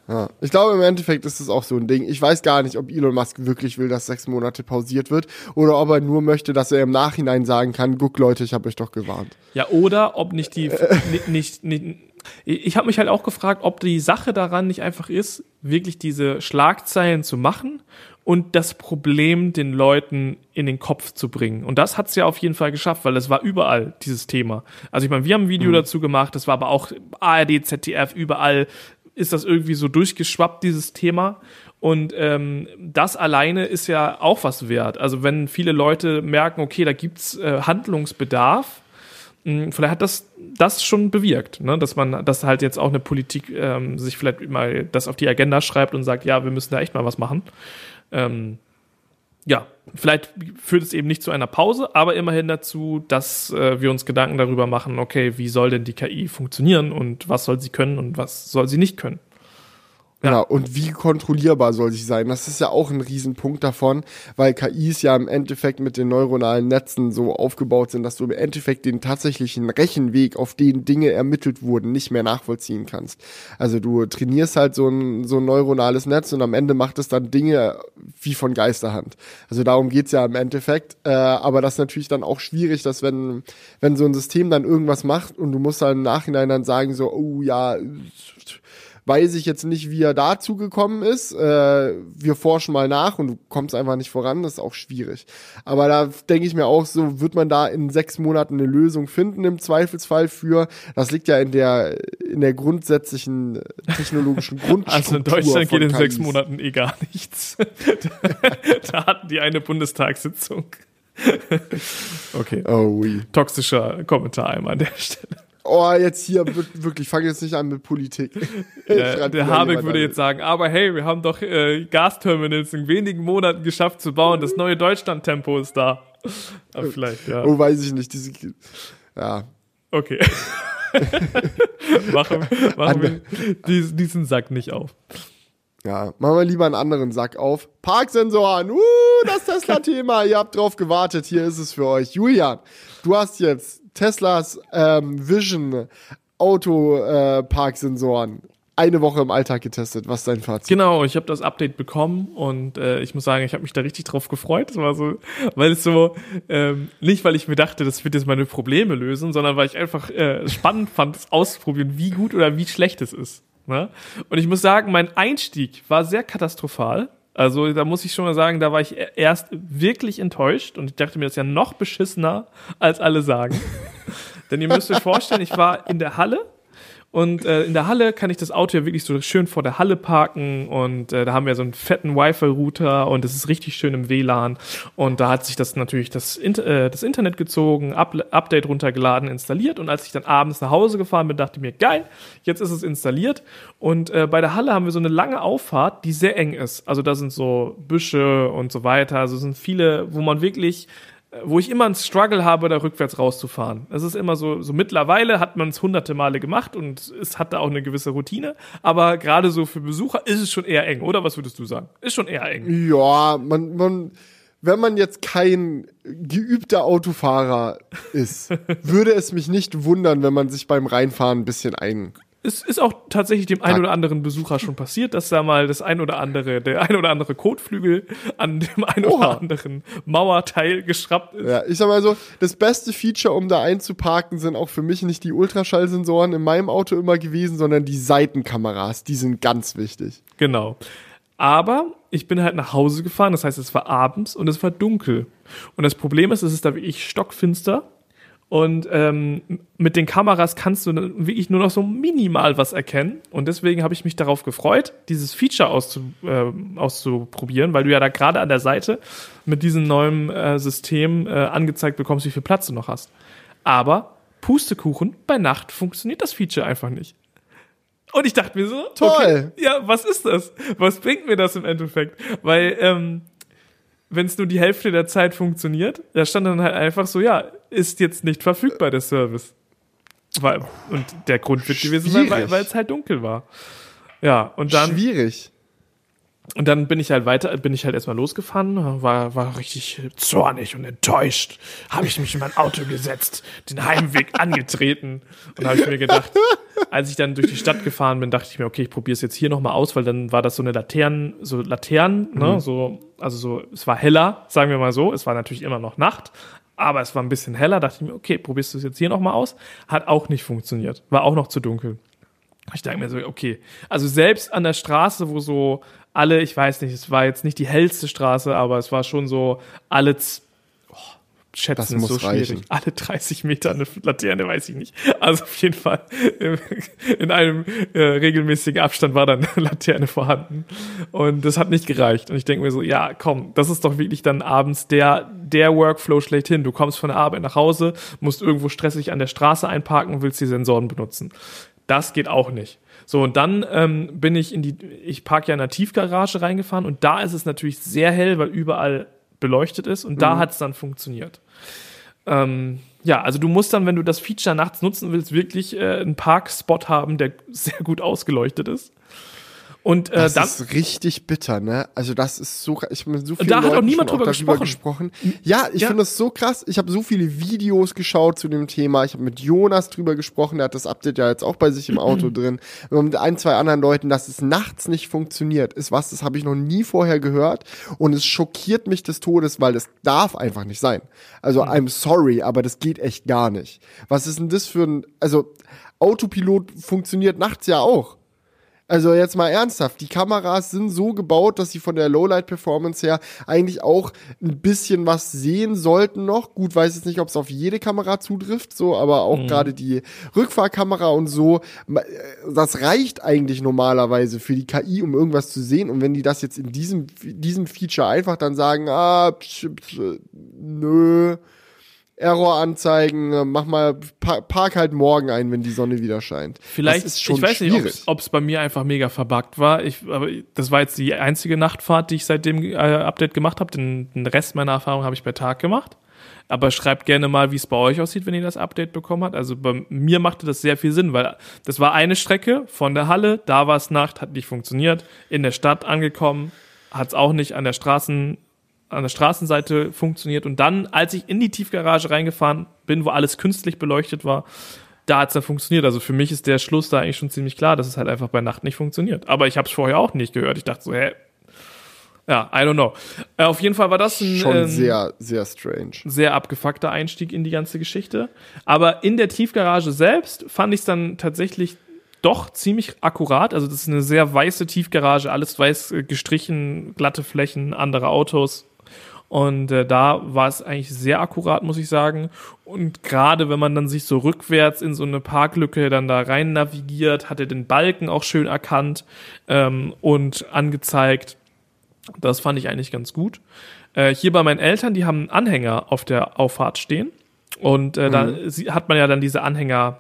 Ja. Ich glaube, im Endeffekt ist es auch so ein Ding. Ich weiß gar nicht, ob Elon Musk wirklich will, dass sechs Monate pausiert wird oder ob er nur möchte, dass er im Nachhinein sagen kann, guck Leute, ich habe euch doch gewarnt. Ja, oder ob nicht die, nicht, nicht, nicht ich habe mich halt auch gefragt, ob die Sache daran nicht einfach ist, wirklich diese Schlagzeilen zu machen und das Problem den Leuten in den Kopf zu bringen. Und das hat's ja auf jeden Fall geschafft, weil es war überall dieses Thema. Also ich meine, wir haben ein Video mhm. dazu gemacht, das war aber auch ARD, ZDF, überall ist das irgendwie so durchgeschwappt, dieses Thema. Und ähm, das alleine ist ja auch was wert. Also wenn viele Leute merken, okay, da gibt's äh, Handlungsbedarf, vielleicht hat das das schon bewirkt, ne? dass man, dass halt jetzt auch eine Politik ähm, sich vielleicht mal das auf die Agenda schreibt und sagt, ja, wir müssen da echt mal was machen. Ähm, ja, vielleicht führt es eben nicht zu einer Pause, aber immerhin dazu, dass äh, wir uns Gedanken darüber machen, okay, wie soll denn die KI funktionieren und was soll sie können und was soll sie nicht können. Genau. Und wie kontrollierbar soll sie sein? Das ist ja auch ein Riesenpunkt davon, weil KIs ja im Endeffekt mit den neuronalen Netzen so aufgebaut sind, dass du im Endeffekt den tatsächlichen Rechenweg, auf den Dinge ermittelt wurden, nicht mehr nachvollziehen kannst. Also du trainierst halt so ein, so ein neuronales Netz und am Ende macht es dann Dinge wie von Geisterhand. Also darum geht's ja im Endeffekt. Äh, aber das ist natürlich dann auch schwierig, dass wenn, wenn so ein System dann irgendwas macht und du musst dann im Nachhinein dann sagen so, oh ja, weiß ich jetzt nicht, wie er dazu gekommen ist. Äh, wir forschen mal nach und du kommst einfach nicht voran, das ist auch schwierig. Aber da denke ich mir auch so, wird man da in sechs Monaten eine Lösung finden im Zweifelsfall für. Das liegt ja in der in der grundsätzlichen technologischen Grundstruktur. Also in Deutschland geht in KIs. sechs Monaten eh gar nichts. da hatten die eine Bundestagssitzung. okay. Oh, oui. Toxischer Kommentar einmal an der Stelle. Oh, jetzt hier wirklich, fang jetzt nicht an mit Politik. Ja, der Habeck würde jetzt sagen, aber hey, wir haben doch äh, Gasterminals in wenigen Monaten geschafft zu bauen. Das neue Deutschland-Tempo ist da. Aber vielleicht, ja. Oh, weiß ich nicht. Diese, ja. Okay. machen machen wir diesen, diesen Sack nicht auf. Ja, machen wir lieber einen anderen Sack auf. Parksensoren, uh, das Tesla-Thema, ihr habt drauf gewartet, hier ist es für euch. Julian, du hast jetzt Teslas ähm, Vision Auto äh, eine Woche im Alltag getestet. Was ist dein Fazit? Genau, ich habe das Update bekommen und äh, ich muss sagen, ich habe mich da richtig drauf gefreut. Das war so, weil es so ähm, nicht, weil ich mir dachte, das wird jetzt meine Probleme lösen, sondern weil ich einfach äh, spannend fand, es auszuprobieren, wie gut oder wie schlecht es ist. Ne? Und ich muss sagen, mein Einstieg war sehr katastrophal. Also da muss ich schon mal sagen, da war ich e-, erst wirklich enttäuscht und ich dachte mir, das ist ja noch beschissener, als alle sagen. Denn ihr müsst euch vorstellen, ich war in der Halle und äh, in der Halle kann ich das Auto ja wirklich so schön vor der Halle parken und äh, da haben wir so einen fetten Wi-Fi-Router und es ist richtig schön im WLAN. Und da hat sich das natürlich das, äh, das Internet gezogen, Up Update runtergeladen, installiert. Und als ich dann abends nach Hause gefahren bin, dachte ich mir, geil, jetzt ist es installiert. Und äh, bei der Halle haben wir so eine lange Auffahrt, die sehr eng ist. Also da sind so Büsche und so weiter. Also sind viele, wo man wirklich wo ich immer einen Struggle habe, da rückwärts rauszufahren. Das ist immer so, so mittlerweile hat man es hunderte Male gemacht und es hat da auch eine gewisse Routine, aber gerade so für Besucher ist es schon eher eng, oder? Was würdest du sagen? Ist schon eher eng. Ja, man, man, wenn man jetzt kein geübter Autofahrer ist, würde es mich nicht wundern, wenn man sich beim Reinfahren ein bisschen ein es ist auch tatsächlich dem ein oder anderen Besucher schon passiert, dass da mal das ein oder andere, der ein oder andere Kotflügel an dem ein oder anderen Mauerteil geschraubt ist. Ja, ich sag mal so, das beste Feature, um da einzuparken, sind auch für mich nicht die Ultraschallsensoren in meinem Auto immer gewesen, sondern die Seitenkameras. Die sind ganz wichtig. Genau. Aber ich bin halt nach Hause gefahren, das heißt, es war abends und es war dunkel. Und das Problem ist, es ist da wirklich stockfinster. Und ähm, mit den Kameras kannst du wirklich nur noch so minimal was erkennen. Und deswegen habe ich mich darauf gefreut, dieses Feature auszu, äh, auszuprobieren, weil du ja da gerade an der Seite mit diesem neuen äh, System äh, angezeigt bekommst, wie viel Platz du noch hast. Aber Pustekuchen, bei Nacht funktioniert das Feature einfach nicht. Und ich dachte mir so, Toll. Okay, ja, was ist das? Was bringt mir das im Endeffekt? Weil, ähm, wenn es nur die Hälfte der Zeit funktioniert, da stand dann halt einfach so, ja, ist jetzt nicht verfügbar, der Service. Weil, und der Grund wird gewesen sein, weil es halt dunkel war. Ja, und dann, Schwierig. Und dann bin ich halt weiter, bin ich halt erstmal losgefahren, war, war richtig zornig und enttäuscht. Habe ich mich in mein Auto gesetzt, den Heimweg angetreten und habe ich mir gedacht, als ich dann durch die Stadt gefahren bin, dachte ich mir, okay, ich probiere es jetzt hier nochmal aus, weil dann war das so eine Laternen, so Laternen, ne, so, also so, es war heller, sagen wir mal so, es war natürlich immer noch Nacht, aber es war ein bisschen heller, dachte ich mir, okay, probierst du es jetzt hier nochmal aus? Hat auch nicht funktioniert, war auch noch zu dunkel. Ich denke mir so, okay, also selbst an der Straße, wo so alle, ich weiß nicht, es war jetzt nicht die hellste Straße, aber es war schon so alle, oh, schätzen Das ist muss so schwierig. reichen. Alle 30 Meter eine Laterne, weiß ich nicht. Also auf jeden Fall in einem äh, regelmäßigen Abstand war dann eine Laterne vorhanden und das hat nicht gereicht. Und ich denke mir so, ja, komm, das ist doch wirklich dann abends der der Workflow schlechthin. Du kommst von der Arbeit nach Hause, musst irgendwo stressig an der Straße einparken und willst die Sensoren benutzen. Das geht auch nicht. So, und dann ähm, bin ich in die, ich park ja in der Tiefgarage reingefahren und da ist es natürlich sehr hell, weil überall beleuchtet ist und da hat es dann funktioniert. Ähm, ja, also du musst dann, wenn du das Feature nachts nutzen willst, wirklich äh, einen Parkspot haben, der sehr gut ausgeleuchtet ist. Und äh, Das dann, ist richtig bitter, ne? Also das ist so, ich habe mit so vielen Da hat auch Leuten niemand drüber darüber gesprochen. gesprochen. Ja, ich Ja. finde das so krass. Ich habe so viele Videos geschaut zu dem Thema. Ich habe mit Jonas drüber gesprochen. Der hat das Update ja jetzt auch bei sich im Auto drin. Und mit ein, zwei anderen Leuten, dass es nachts nicht funktioniert, ist was, das habe ich noch nie vorher gehört. Und es schockiert mich des Todes, weil das darf einfach nicht sein. Also I'm sorry, aber das geht echt gar nicht. Was ist denn das für ein, also Autopilot funktioniert nachts ja auch. Also jetzt mal ernsthaft, die Kameras sind so gebaut, dass sie von der Lowlight-Performance her eigentlich auch ein bisschen was sehen sollten noch. Gut, weiß jetzt nicht, ob es auf jede Kamera zutrifft, so, aber auch gerade die Rückfahrkamera und so, äh, das reicht eigentlich normalerweise für die KI, um irgendwas zu sehen. Und wenn die das jetzt in diesem, diesem Feature einfach dann sagen, ah, psch, psch, nö, Error anzeigen, äh, mach mal, pa- park halt morgen ein, wenn die Sonne wieder scheint. Vielleicht, das ist schon ich weiß schwierig. nicht, ob es bei mir einfach mega verbuggt war. Ich, aber das war jetzt die einzige Nachtfahrt, die ich seit dem äh, Update gemacht habe. Den, den Rest meiner Erfahrung habe ich bei Tag gemacht. Aber schreibt gerne mal, wie es bei euch aussieht, wenn ihr das Update bekommen habt. Also bei mir machte das sehr viel Sinn, weil das war eine Strecke von der Halle, da war es Nacht, hat nicht funktioniert. In der Stadt angekommen, hat es auch nicht an der Straßen, an der Straßenseite funktioniert. Und dann, als ich in die Tiefgarage reingefahren bin, wo alles künstlich beleuchtet war, da hat es dann funktioniert. Also für mich ist der Schluss da eigentlich schon ziemlich klar, dass es halt einfach bei Nacht nicht funktioniert. Aber ich habe es vorher auch nicht gehört. Ich dachte so, hä? Ja, I don't know. Äh, auf jeden Fall war das ein Schon ähm, sehr, sehr strange. sehr abgefuckter Einstieg in die ganze Geschichte. Aber in der Tiefgarage selbst fand ich es dann tatsächlich doch ziemlich akkurat. Also das ist eine sehr weiße Tiefgarage, alles weiß äh, gestrichen, glatte Flächen, andere Autos. Und äh, da war es eigentlich sehr akkurat, muss ich sagen. Und gerade wenn man dann sich so rückwärts in so eine Parklücke dann da rein navigiert, hat er den Balken auch schön erkannt ähm, und angezeigt. Das fand ich eigentlich ganz gut. Äh, hier bei meinen Eltern, die haben einen Anhänger auf der Auffahrt stehen. Und äh, da sie- hat man ja dann diese Anhänger,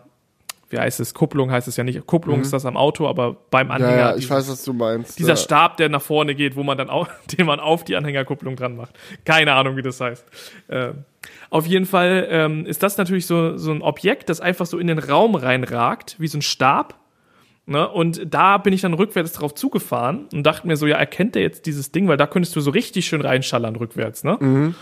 wie heißt es, Kupplung heißt es ja nicht, Kupplung Mhm. ist das am Auto, aber beim Anhänger. Ja, ja, ich dieses- weiß, was du meinst. dieser ja. Stab, der nach vorne geht, wo man dann auch, den man auf die Anhängerkupplung dran macht. Keine Ahnung, wie das heißt. Ähm, auf jeden Fall ähm, ist das natürlich so, so ein Objekt, das einfach so in den Raum reinragt, wie so ein Stab. Ne? Und da bin ich dann rückwärts drauf zugefahren und dachte mir so, ja, erkennt er jetzt dieses Ding, weil da könntest du so richtig schön reinschallern rückwärts, ne?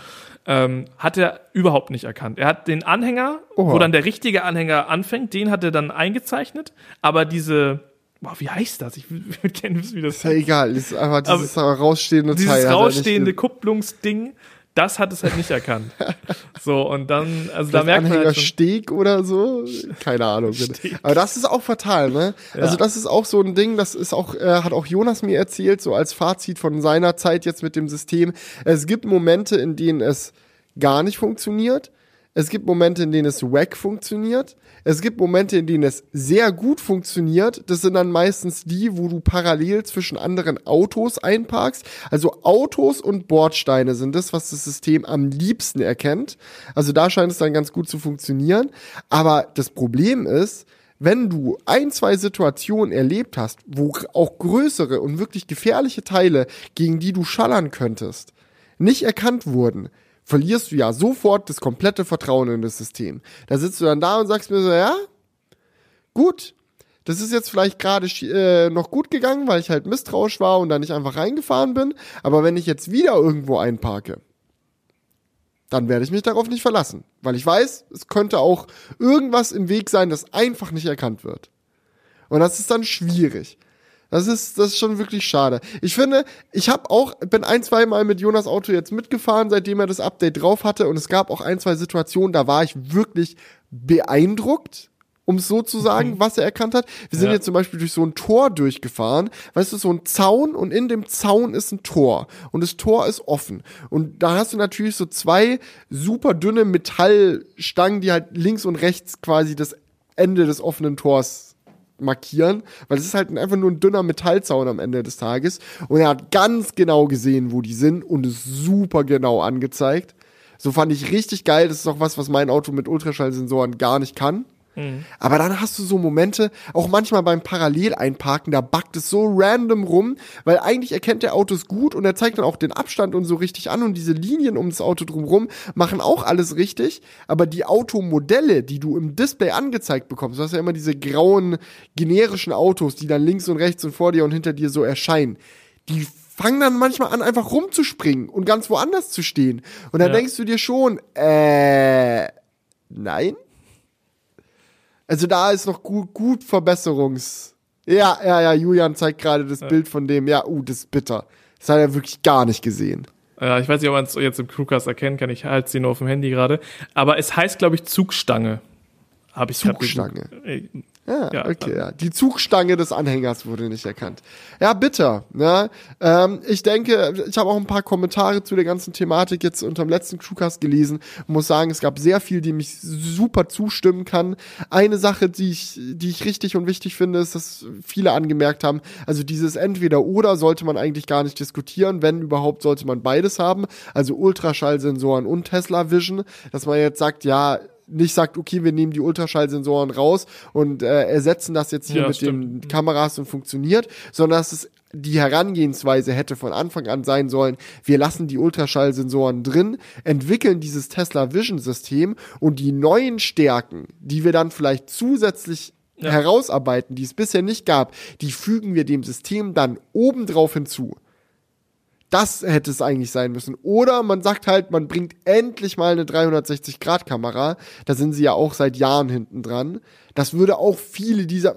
Ähm, hat er überhaupt nicht erkannt. Er hat den Anhänger, Oha. wo dann der richtige Anhänger anfängt, den hat er dann eingezeichnet, aber diese, boah, wie heißt das? Ich würde gerne wissen, wie das Ist ja egal, ist einfach dieses rausstehende Teil. dieses hat er rausstehende Kupplungsding, das hat es halt nicht erkannt. so, und dann, also da Das merkt man Anhänger halt schon, Steg oder so, keine Ahnung. Aber das ist auch fatal, ne? Also das ist auch so ein Ding, das ist auch, äh, hat auch Jonas mir erzählt, so als Fazit von seiner Zeit jetzt mit dem System. Es gibt Momente, in denen es gar nicht funktioniert. Es gibt Momente, in denen es wack funktioniert. Es gibt Momente, in denen es sehr gut funktioniert. Das sind dann meistens die, wo du parallel zwischen anderen Autos einparkst. Also Autos und Bordsteine sind das, was das System am liebsten erkennt. Also da scheint es dann ganz gut zu funktionieren. Aber das Problem ist, wenn du ein, zwei Situationen erlebt hast, wo auch größere und wirklich gefährliche Teile, gegen die du schallern könntest, nicht erkannt wurden, verlierst du ja sofort das komplette Vertrauen in das System. Da sitzt du dann da und sagst mir so, ja, gut, das ist jetzt vielleicht gerade äh, noch gut gegangen, weil ich halt misstrauisch war und da nicht einfach reingefahren bin, aber wenn ich jetzt wieder irgendwo einparke, dann werde ich mich darauf nicht verlassen, weil ich weiß, es könnte auch irgendwas im Weg sein, das einfach nicht erkannt wird. Und das ist dann schwierig. Das ist, das ist schon wirklich schade. Ich finde, ich habe auch, bin ein, zwei Mal mit Jonas Auto jetzt mitgefahren, seitdem er das Update drauf hatte. Und es gab auch ein, zwei Situationen, da war ich wirklich beeindruckt, um es so zu sagen, was er erkannt hat. Wir sind Ja. jetzt zum Beispiel durch so ein Tor durchgefahren. Weißt du, so ein Zaun und in dem Zaun ist ein Tor. Und das Tor ist offen. Und da hast du natürlich so zwei super dünne Metallstangen, die halt links und rechts quasi das Ende des offenen Tors markieren, weil es ist halt einfach nur ein dünner Metallzaun am Ende des Tages und er hat ganz genau gesehen, wo die sind und es super genau angezeigt. So fand ich richtig geil, das ist auch was, was mein Auto mit Ultraschallsensoren gar nicht kann. Aber dann hast du so Momente, auch manchmal beim Paralleleinparken, da backt es so random rum, weil eigentlich erkennt der Autos gut und er zeigt dann auch den Abstand und so richtig an und diese Linien um das Auto drumherum machen auch alles richtig, aber die Automodelle, die du im Display angezeigt bekommst, du hast ja immer diese grauen generischen Autos, die dann links und rechts und vor dir und hinter dir so erscheinen, die fangen dann manchmal an, einfach rumzuspringen und ganz woanders zu stehen. Und dann Ja. denkst du dir schon, äh, nein? Also da ist noch gut, gut Verbesserungs. Ja, ja, ja, Julian zeigt gerade das Bild von dem. Ja, uh, das ist bitter. Das hat er wirklich gar nicht gesehen. Ja, ich weiß nicht, ob man es jetzt im Crewcast erkennen kann. Ich halte sie nur auf dem Handy gerade. Aber es heißt, glaube ich, Zugstange. Habe ich Zugstange. gegoogelt. Äh, Ja, Ja, okay, ja. Die Zugstange des Anhängers wurde nicht erkannt. Ja, bitter. Ne? Ähm, ich denke, ich habe auch ein paar Kommentare zu der ganzen Thematik jetzt unterm letzten Crewcast gelesen muss sagen, es gab sehr viel, die mich super zustimmen kann. Eine Sache, die ich, die ich richtig und wichtig finde, ist, dass viele angemerkt haben, also dieses Entweder-Oder sollte man eigentlich gar nicht diskutieren. Wenn überhaupt, sollte man beides haben. Also Ultraschallsensoren und Tesla Vision, dass man jetzt sagt, ja, nicht sagt, okay, wir nehmen die Ultraschallsensoren raus und äh, ersetzen das jetzt hier Ja, mit stimmt. den Kameras und funktioniert, sondern dass es die Herangehensweise hätte von Anfang an sein sollen, wir lassen die Ultraschallsensoren drin, entwickeln dieses Tesla Vision System und die neuen Stärken, die wir dann vielleicht zusätzlich Ja. herausarbeiten, die es bisher nicht gab, die fügen wir dem System dann obendrauf hinzu. Das hätte es eigentlich sein müssen. Oder man sagt halt, man bringt endlich mal eine 360-Grad-Kamera. Da sind sie ja auch seit Jahren hinten dran. Das würde auch viele dieser.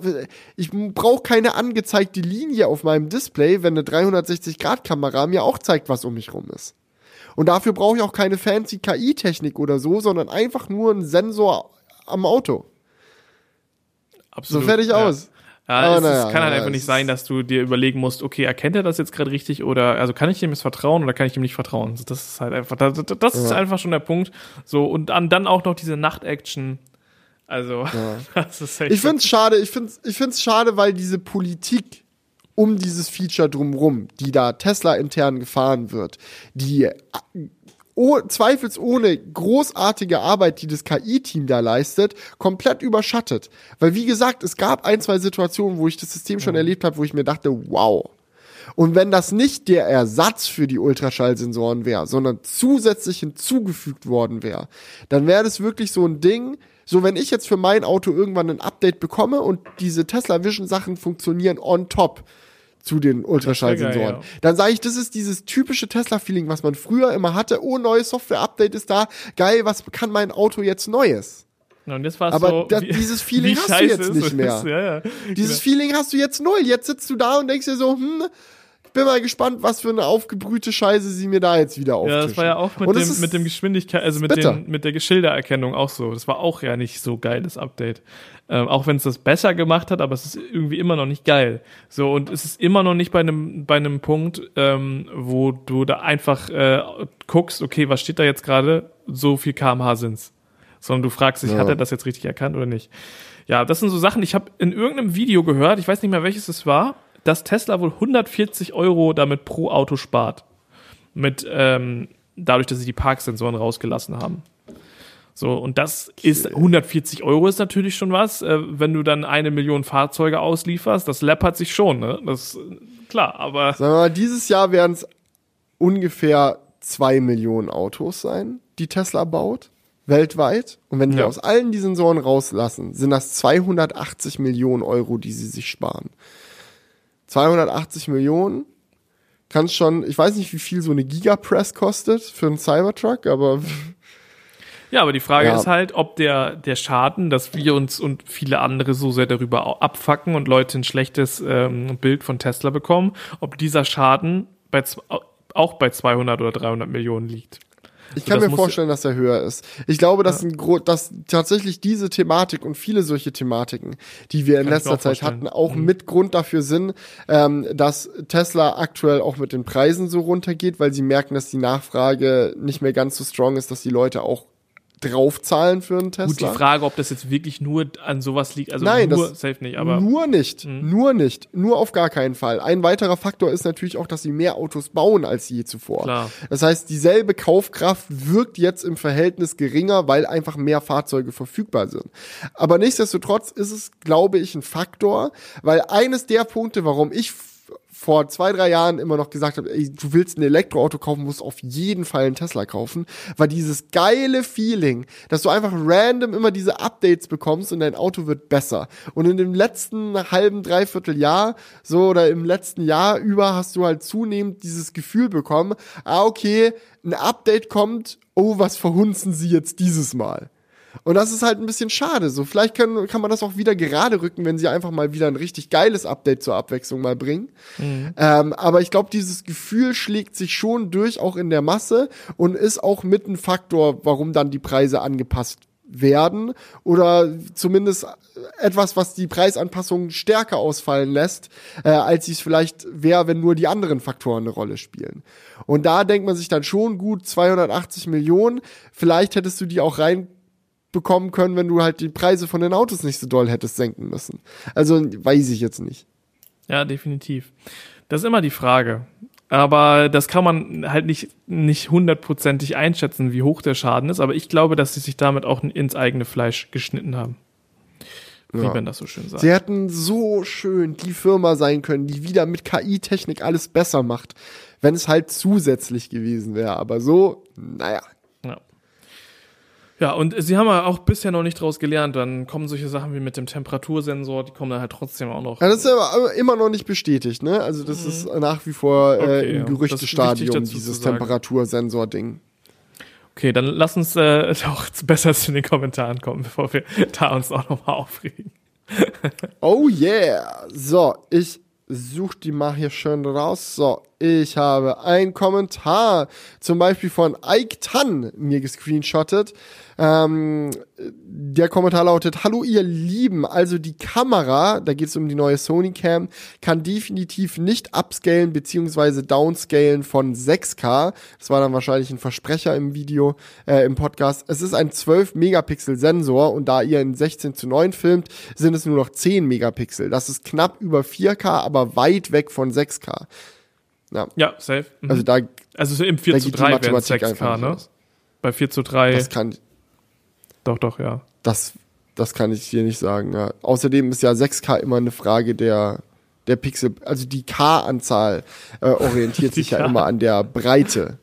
Ich brauche keine angezeigte Linie auf meinem Display, wenn eine 360-Grad-Kamera mir auch zeigt, was um mich rum ist. Und dafür brauche ich auch keine fancy KI-Technik oder so, sondern einfach nur einen Sensor am Auto. So absolut. fertig ja. aus. Ja, Aber es, naja, es kann halt naja, einfach nicht sein, dass du dir überlegen musst, okay, erkennt er das jetzt gerade richtig oder also kann ich dem jetzt vertrauen oder kann ich ihm nicht vertrauen? Das ist halt einfach, das, das ist Ja. einfach schon der Punkt. So und dann, dann auch noch diese Nacht-Action. Also, das ist echt Ich finde es schade, ich finde ich find's schade, weil diese Politik um dieses Feature drumrum, die da Tesla intern gefahren wird, die oh, zweifelsohne großartige Arbeit, die das KI-Team da leistet, komplett überschattet. Weil wie gesagt, es gab ein, zwei Situationen, wo ich das System schon erlebt habe, wo ich mir dachte, wow. Und wenn das nicht der Ersatz für die Ultraschallsensoren wäre, sondern zusätzlich hinzugefügt worden wäre, dann wäre das wirklich so ein Ding, so wenn ich jetzt für mein Auto irgendwann ein Update bekomme und diese Tesla Vision Sachen funktionieren on top, zu den Ultraschallsensoren. Ja. Dann sage ich, das ist dieses typische Tesla-Feeling, was man früher immer hatte. Oh, neues Software-Update ist da. Geil, was kann mein Auto jetzt Neues? Und das war's Aber so, das, wie, dieses Feeling hast du jetzt nicht mehr. Ist, ja, ja. Dieses genau. Feeling hast du jetzt null. Jetzt sitzt du da und denkst dir so, hm, bin mal gespannt, was für eine aufgebrühte Scheiße sie mir da jetzt wieder auftischen. Ja, das war ja auch mit, dem, mit dem Geschwindigkeit, also mit, den, mit der Geschildererkennung auch so. Das war auch ja nicht so geiles Update. Ähm, auch wenn es das besser gemacht hat, aber es ist irgendwie immer noch nicht geil. So, und es ist immer noch nicht bei einem, bei einem Punkt, ähm, wo du da einfach äh, guckst, okay, was steht da jetzt gerade? So viel kmh sind's. Sondern du fragst dich, ja. hat er das jetzt richtig erkannt oder nicht? Ja, das sind so Sachen, ich habe in irgendeinem Video gehört, ich weiß nicht mehr welches es war, dass Tesla wohl 140 Euro damit pro Auto spart. Mit, ähm, dadurch, dass sie die Parksensoren rausgelassen haben. So, und das ist 140 Euro ist natürlich schon was, äh, wenn du dann eine Million Fahrzeuge auslieferst. Das läppert sich schon, ne? Das klar, aber. Sagen wir mal, dieses Jahr werden es ungefähr zwei Millionen Autos sein, die Tesla baut, weltweit. Und wenn wir ja. aus allen die Sensoren rauslassen, sind das 280 Millionen Euro, die sie sich sparen. 280 Millionen. Kannst schon, ich weiß nicht, wie viel so eine Gigapress kostet für einen Cybertruck, aber. Ja, aber die Frage ja. ist halt, ob der, der Schaden, dass wir uns und viele andere so sehr darüber abfacken und Leute ein schlechtes ähm, Bild von Tesla bekommen, ob dieser Schaden bei, auch bei 200 oder 300 Millionen liegt. Ich kann mir vorstellen, dass er höher ist. Ich glaube, dass, ja. ein dass tatsächlich diese Thematik und viele solche Thematiken, die wir in kann letzter Zeit hatten, auch mhm. mit Grund dafür sind, ähm, dass Tesla aktuell auch mit den Preisen so runtergeht, weil sie merken, dass die Nachfrage nicht mehr ganz so strong ist, dass die Leute auch draufzahlen für einen Tesla. Gut, die Frage, ob das jetzt wirklich nur an sowas liegt, also Nein, nur das, safe nicht, aber nur nicht, mh. nur nicht, nur auf gar keinen Fall. Ein weiterer Faktor ist natürlich auch, dass sie mehr Autos bauen als je zuvor. Klar. Das heißt, dieselbe Kaufkraft wirkt jetzt im Verhältnis geringer, weil einfach mehr Fahrzeuge verfügbar sind. Aber nichtsdestotrotz ist es, glaube ich, ein Faktor, weil eines der Punkte, warum ich vor zwei, drei Jahren immer noch gesagt habe, ey, du willst ein Elektroauto kaufen, musst auf jeden Fall einen Tesla kaufen, war dieses geile Feeling, dass du einfach random immer diese Updates bekommst und dein Auto wird besser. Und in dem letzten halben, dreiviertel Jahr, so oder im letzten Jahr über hast du halt zunehmend dieses Gefühl bekommen, ah, okay, ein Update kommt, oh, was verhunzen sie jetzt dieses Mal? Und das ist halt ein bisschen schade. So, vielleicht können, kann man das auch wieder gerade rücken, wenn sie einfach mal wieder ein richtig geiles Update zur Abwechslung mal bringen. Mhm. Ähm, aber ich glaube, dieses Gefühl schlägt sich schon durch, auch in der Masse und ist auch mit ein Faktor, warum dann die Preise angepasst werden oder zumindest etwas, was die Preisanpassung stärker ausfallen lässt, äh, als es vielleicht wäre, wenn nur die anderen Faktoren eine Rolle spielen. Und da denkt man sich dann schon gut 280 Millionen. Vielleicht hättest du die auch rein bekommen können, wenn du halt die Preise von den Autos nicht so doll hättest senken müssen. Also weiß ich jetzt nicht. Ja, definitiv. Das ist immer die Frage. Aber das kann man halt nicht, nicht hundertprozentig einschätzen, wie hoch der Schaden ist. Aber ich glaube, dass sie sich damit auch ins eigene Fleisch geschnitten haben. Wie ja. man das so schön sagt. Sie hätten so schön die Firma sein können, die wieder mit KI-Technik alles besser macht, wenn es halt zusätzlich gewesen wäre. Aber so, naja, ja, und sie haben ja auch bisher noch nicht draus gelernt. Dann kommen solche Sachen wie mit dem Temperatursensor, die kommen dann halt trotzdem auch noch. Ja, das ist aber immer noch nicht bestätigt, ne? Also das mhm. ist nach wie vor äh, okay, im Gerüchtestadium, dieses Temperatursensor-Ding. Okay, dann lass uns äh, doch besser zu den Kommentaren kommen, bevor wir da uns auch nochmal aufregen. oh yeah! So, ich such die mal hier schön raus. So, ich habe einen Kommentar, zum Beispiel von Ike Tan, mir gescreenshottet. Ähm, der Kommentar lautet, hallo ihr Lieben, also die Kamera, da geht es um die neue Sony Cam, kann definitiv nicht upscalen bzw. downscalen von 6K. Das war dann wahrscheinlich ein Versprecher im Video, äh, im Podcast. Es ist ein 12 Megapixel Sensor und da ihr in 16 zu 9 filmt, sind es nur noch 10 Megapixel. Das ist knapp über 4K, aber weit weg von 6K. Ja, Ja, safe. Mhm. also da, Also im 4 da zu geht die 3 wären Mathematik 6K, einfach nicht ne? Bei 4 zu 3, Das kann, doch, doch, ja. das, das kann ich dir nicht sagen. Ja. Außerdem ist ja 6K immer eine Frage der, der Pixel, also die K-Anzahl äh, orientiert sich ja immer an der Breite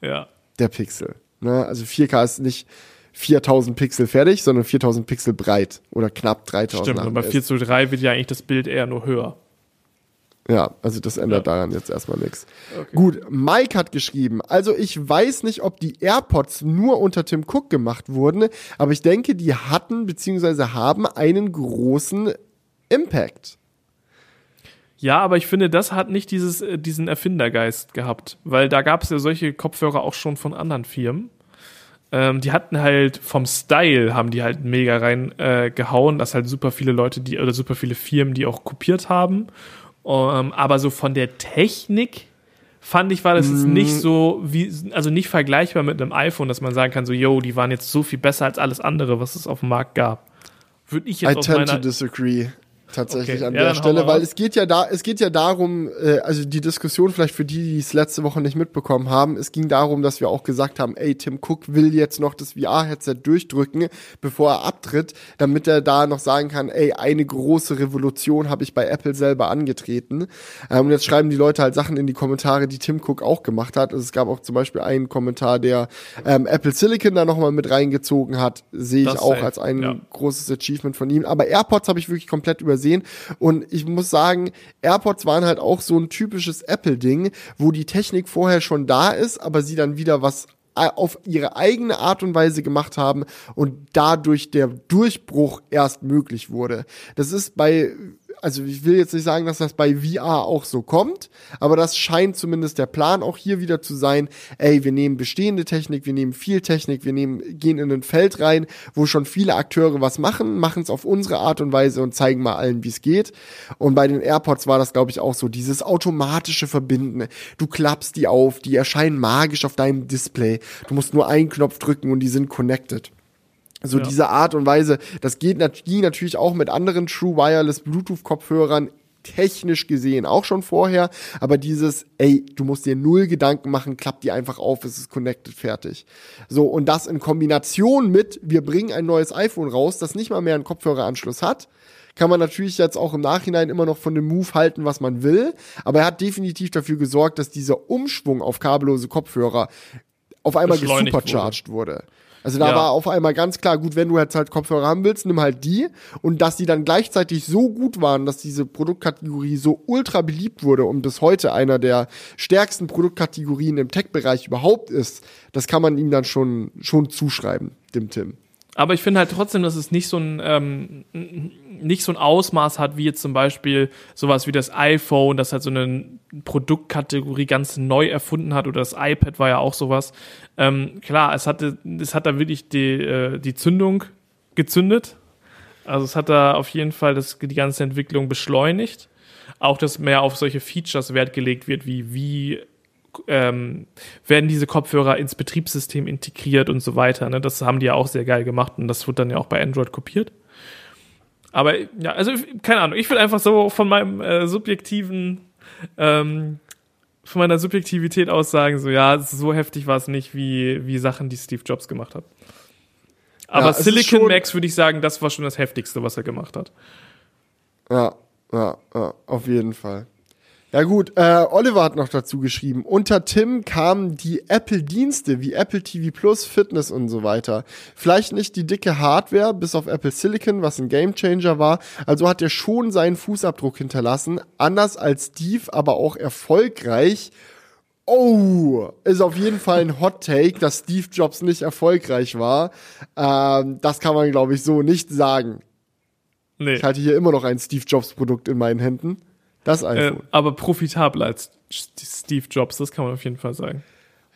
Ja, der Pixel. Ne? Also 4K ist nicht 4000 Pixel fertig, sondern 4000 Pixel breit oder knapp 3000. stimmt. Und bei dem 4 S. zu 3 wird ja eigentlich das Bild eher nur höher. Ja, also das ändert Ja. daran jetzt erstmal nichts. Okay. Gut, Mike hat geschrieben, also ich weiß nicht, ob die AirPods nur unter Tim Cook gemacht wurden, aber ich denke, die hatten bzw. haben einen großen Impact. Ja, aber ich finde, das hat nicht dieses, äh, diesen Erfindergeist gehabt, weil da gab es ja solche Kopfhörer auch schon von anderen Firmen. Ähm, die hatten halt vom Style haben die halt mega rein äh, gehauen, dass halt super viele Leute, die oder super viele Firmen, die auch kopiert haben. Ähm, aber so von der Technik fand ich, war das jetzt nicht so wie, also nicht vergleichbar mit einem iPhone, dass man sagen kann, so, yo, die waren jetzt so viel besser als alles andere, was es auf dem Markt gab. Würde ich jetzt I tend to meiner, disagree. Tatsächlich Okay, an ja, der Stelle, weil es geht ja da, es geht ja darum, äh, also die Diskussion vielleicht für die, die es letzte Woche nicht mitbekommen haben, es ging darum, dass wir auch gesagt haben, ey, Tim Cook will jetzt noch das VR-Headset durchdrücken, bevor er abtritt, damit er da noch sagen kann, ey, eine große Revolution habe ich bei Apple selber angetreten. Ähm, und jetzt schreiben die Leute halt Sachen in die Kommentare, die Tim Cook auch gemacht hat. Also es gab auch zum Beispiel einen Kommentar, der ähm, Apple Silicon da nochmal mit reingezogen hat, sehe ich Das auch safe, als ein ja. großes Achievement von ihm. Aber AirPods habe ich wirklich komplett übersehen. Und ich muss sagen, AirPods waren halt auch so ein typisches Apple-Ding, wo die Technik vorher schon da ist, aber sie dann wieder was äh, auf ihre eigene Art und Weise gemacht haben und dadurch der Durchbruch erst möglich wurde. Das ist bei also ich will jetzt nicht sagen, dass das bei VR auch so kommt, aber das scheint zumindest der Plan auch hier wieder zu sein. Ey, wir nehmen bestehende Technik, wir nehmen viel Technik, wir nehmen, gehen in ein Feld rein, wo schon viele Akteure was machen, machen es auf unsere Art und Weise und zeigen mal allen, wie es geht. Und bei den AirPods war das, glaube ich, auch so, dieses automatische Verbinden. Du klappst die auf, die erscheinen magisch auf deinem Display. Du musst nur einen Knopf drücken und die sind connected. So Ja. diese Art und Weise, das geht ging natürlich auch mit anderen True Wireless Bluetooth Kopfhörern technisch gesehen auch schon vorher, aber dieses, ey, du musst dir null Gedanken machen, klappt die einfach auf, es ist connected, fertig. So, und das in Kombination mit, wir bringen ein neues iPhone raus, das nicht mal mehr einen Kopfhöreranschluss hat, kann man natürlich jetzt auch im Nachhinein immer noch von dem Move halten, was man will, aber er hat definitiv dafür gesorgt, dass dieser Umschwung auf kabellose Kopfhörer auf einmal gesupercharged wurde. Also da Ja. war auf einmal ganz klar, gut, wenn du jetzt halt Kopfhörer haben willst, nimm halt die. Und dass die dann gleichzeitig so gut waren, dass diese Produktkategorie so ultra beliebt wurde und bis heute einer der stärksten Produktkategorien im Tech-Bereich überhaupt ist, das kann man ihm dann schon, schon zuschreiben, dem Tim. Aber ich finde halt trotzdem, dass es nicht so ein ähm, nicht so ein Ausmaß hat, wie jetzt zum Beispiel sowas wie das iPhone, das halt so eine Produktkategorie ganz neu erfunden hat, oder das iPad war ja auch sowas. Ähm, klar, es hatte, es hat da wirklich die, äh, die Zündung gezündet. Also es hat da auf jeden Fall das, die ganze Entwicklung beschleunigt. Auch, dass mehr auf solche Features Wert gelegt wird, wie wie ähm, werden diese Kopfhörer ins Betriebssystem integriert und so weiter. Ne? Das haben die ja auch sehr geil gemacht und das wird dann ja auch bei Android kopiert. Aber ja, also keine Ahnung, ich will einfach so von meinem äh, subjektiven, ähm, von meiner Subjektivität aus sagen, so ja, so heftig war es nicht wie, wie Sachen, die Steve Jobs gemacht hat. Aber Ja, Silicon Max würde ich sagen, das war schon das heftigste, was er gemacht hat. Ja, ja, ja, auf jeden Fall. Ja gut, äh, Oliver hat noch dazu geschrieben, unter Tim kamen die Apple-Dienste wie Apple TV Plus, Fitness und so weiter. Vielleicht nicht die dicke Hardware, bis auf Apple Silicon, was ein Gamechanger war. Also hat er schon seinen Fußabdruck hinterlassen, anders als Steve, aber auch erfolgreich. Oh, ist auf jeden Fall ein Hot Take, dass Steve Jobs nicht erfolgreich war. Ähm, das kann man, glaube ich, so nicht sagen. Nee. Ich halte hier immer noch ein Steve Jobs Produkt in meinen Händen. Das Äh, iPhone. aber profitabler als Steve Jobs, das kann man auf jeden Fall sagen.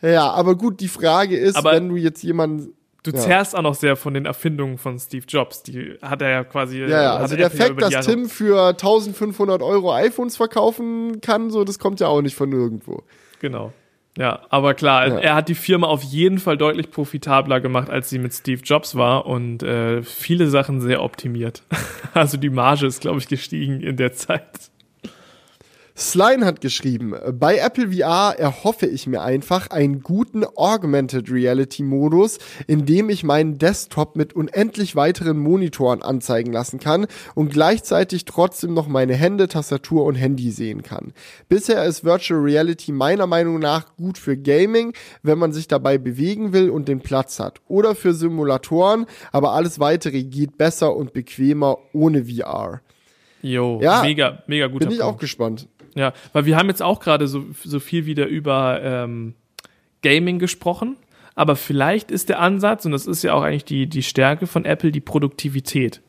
ja, aber gut, die Frage ist, Aber- wenn du jetzt jemanden. Du Ja. zehrst auch noch sehr von den Erfindungen von Steve Jobs. Die hat er ja quasi. Ja, ja, hat also der Fakt, dass Tim für 1500 Euro iPhones verkaufen kann, so, das kommt ja auch nicht von nirgendwo. Genau. Ja, aber klar, Ja. er hat die Firma auf jeden Fall deutlich profitabler gemacht, als sie mit Steve Jobs war und äh, viele Sachen sehr optimiert. Also die Marge ist, glaube ich, gestiegen in der Zeit. Sline hat geschrieben, bei Apple VR erhoffe ich mir einfach einen guten Augmented Reality Modus, in dem ich meinen Desktop mit unendlich weiteren Monitoren anzeigen lassen kann und gleichzeitig trotzdem noch meine Hände, Tastatur und Handy sehen kann. Bisher ist Virtual Reality meiner Meinung nach gut für Gaming, wenn man sich dabei bewegen will und den Platz hat. Oder für Simulatoren, aber alles weitere geht besser und bequemer ohne VR. Jo, ja, mega, mega guter Bin ich Punkt. auch gespannt. Ja, weil wir haben jetzt auch gerade so, so viel wieder über ähm, Gaming gesprochen, aber vielleicht ist der Ansatz, und das ist ja auch eigentlich die, die Stärke von Apple, die Produktivität.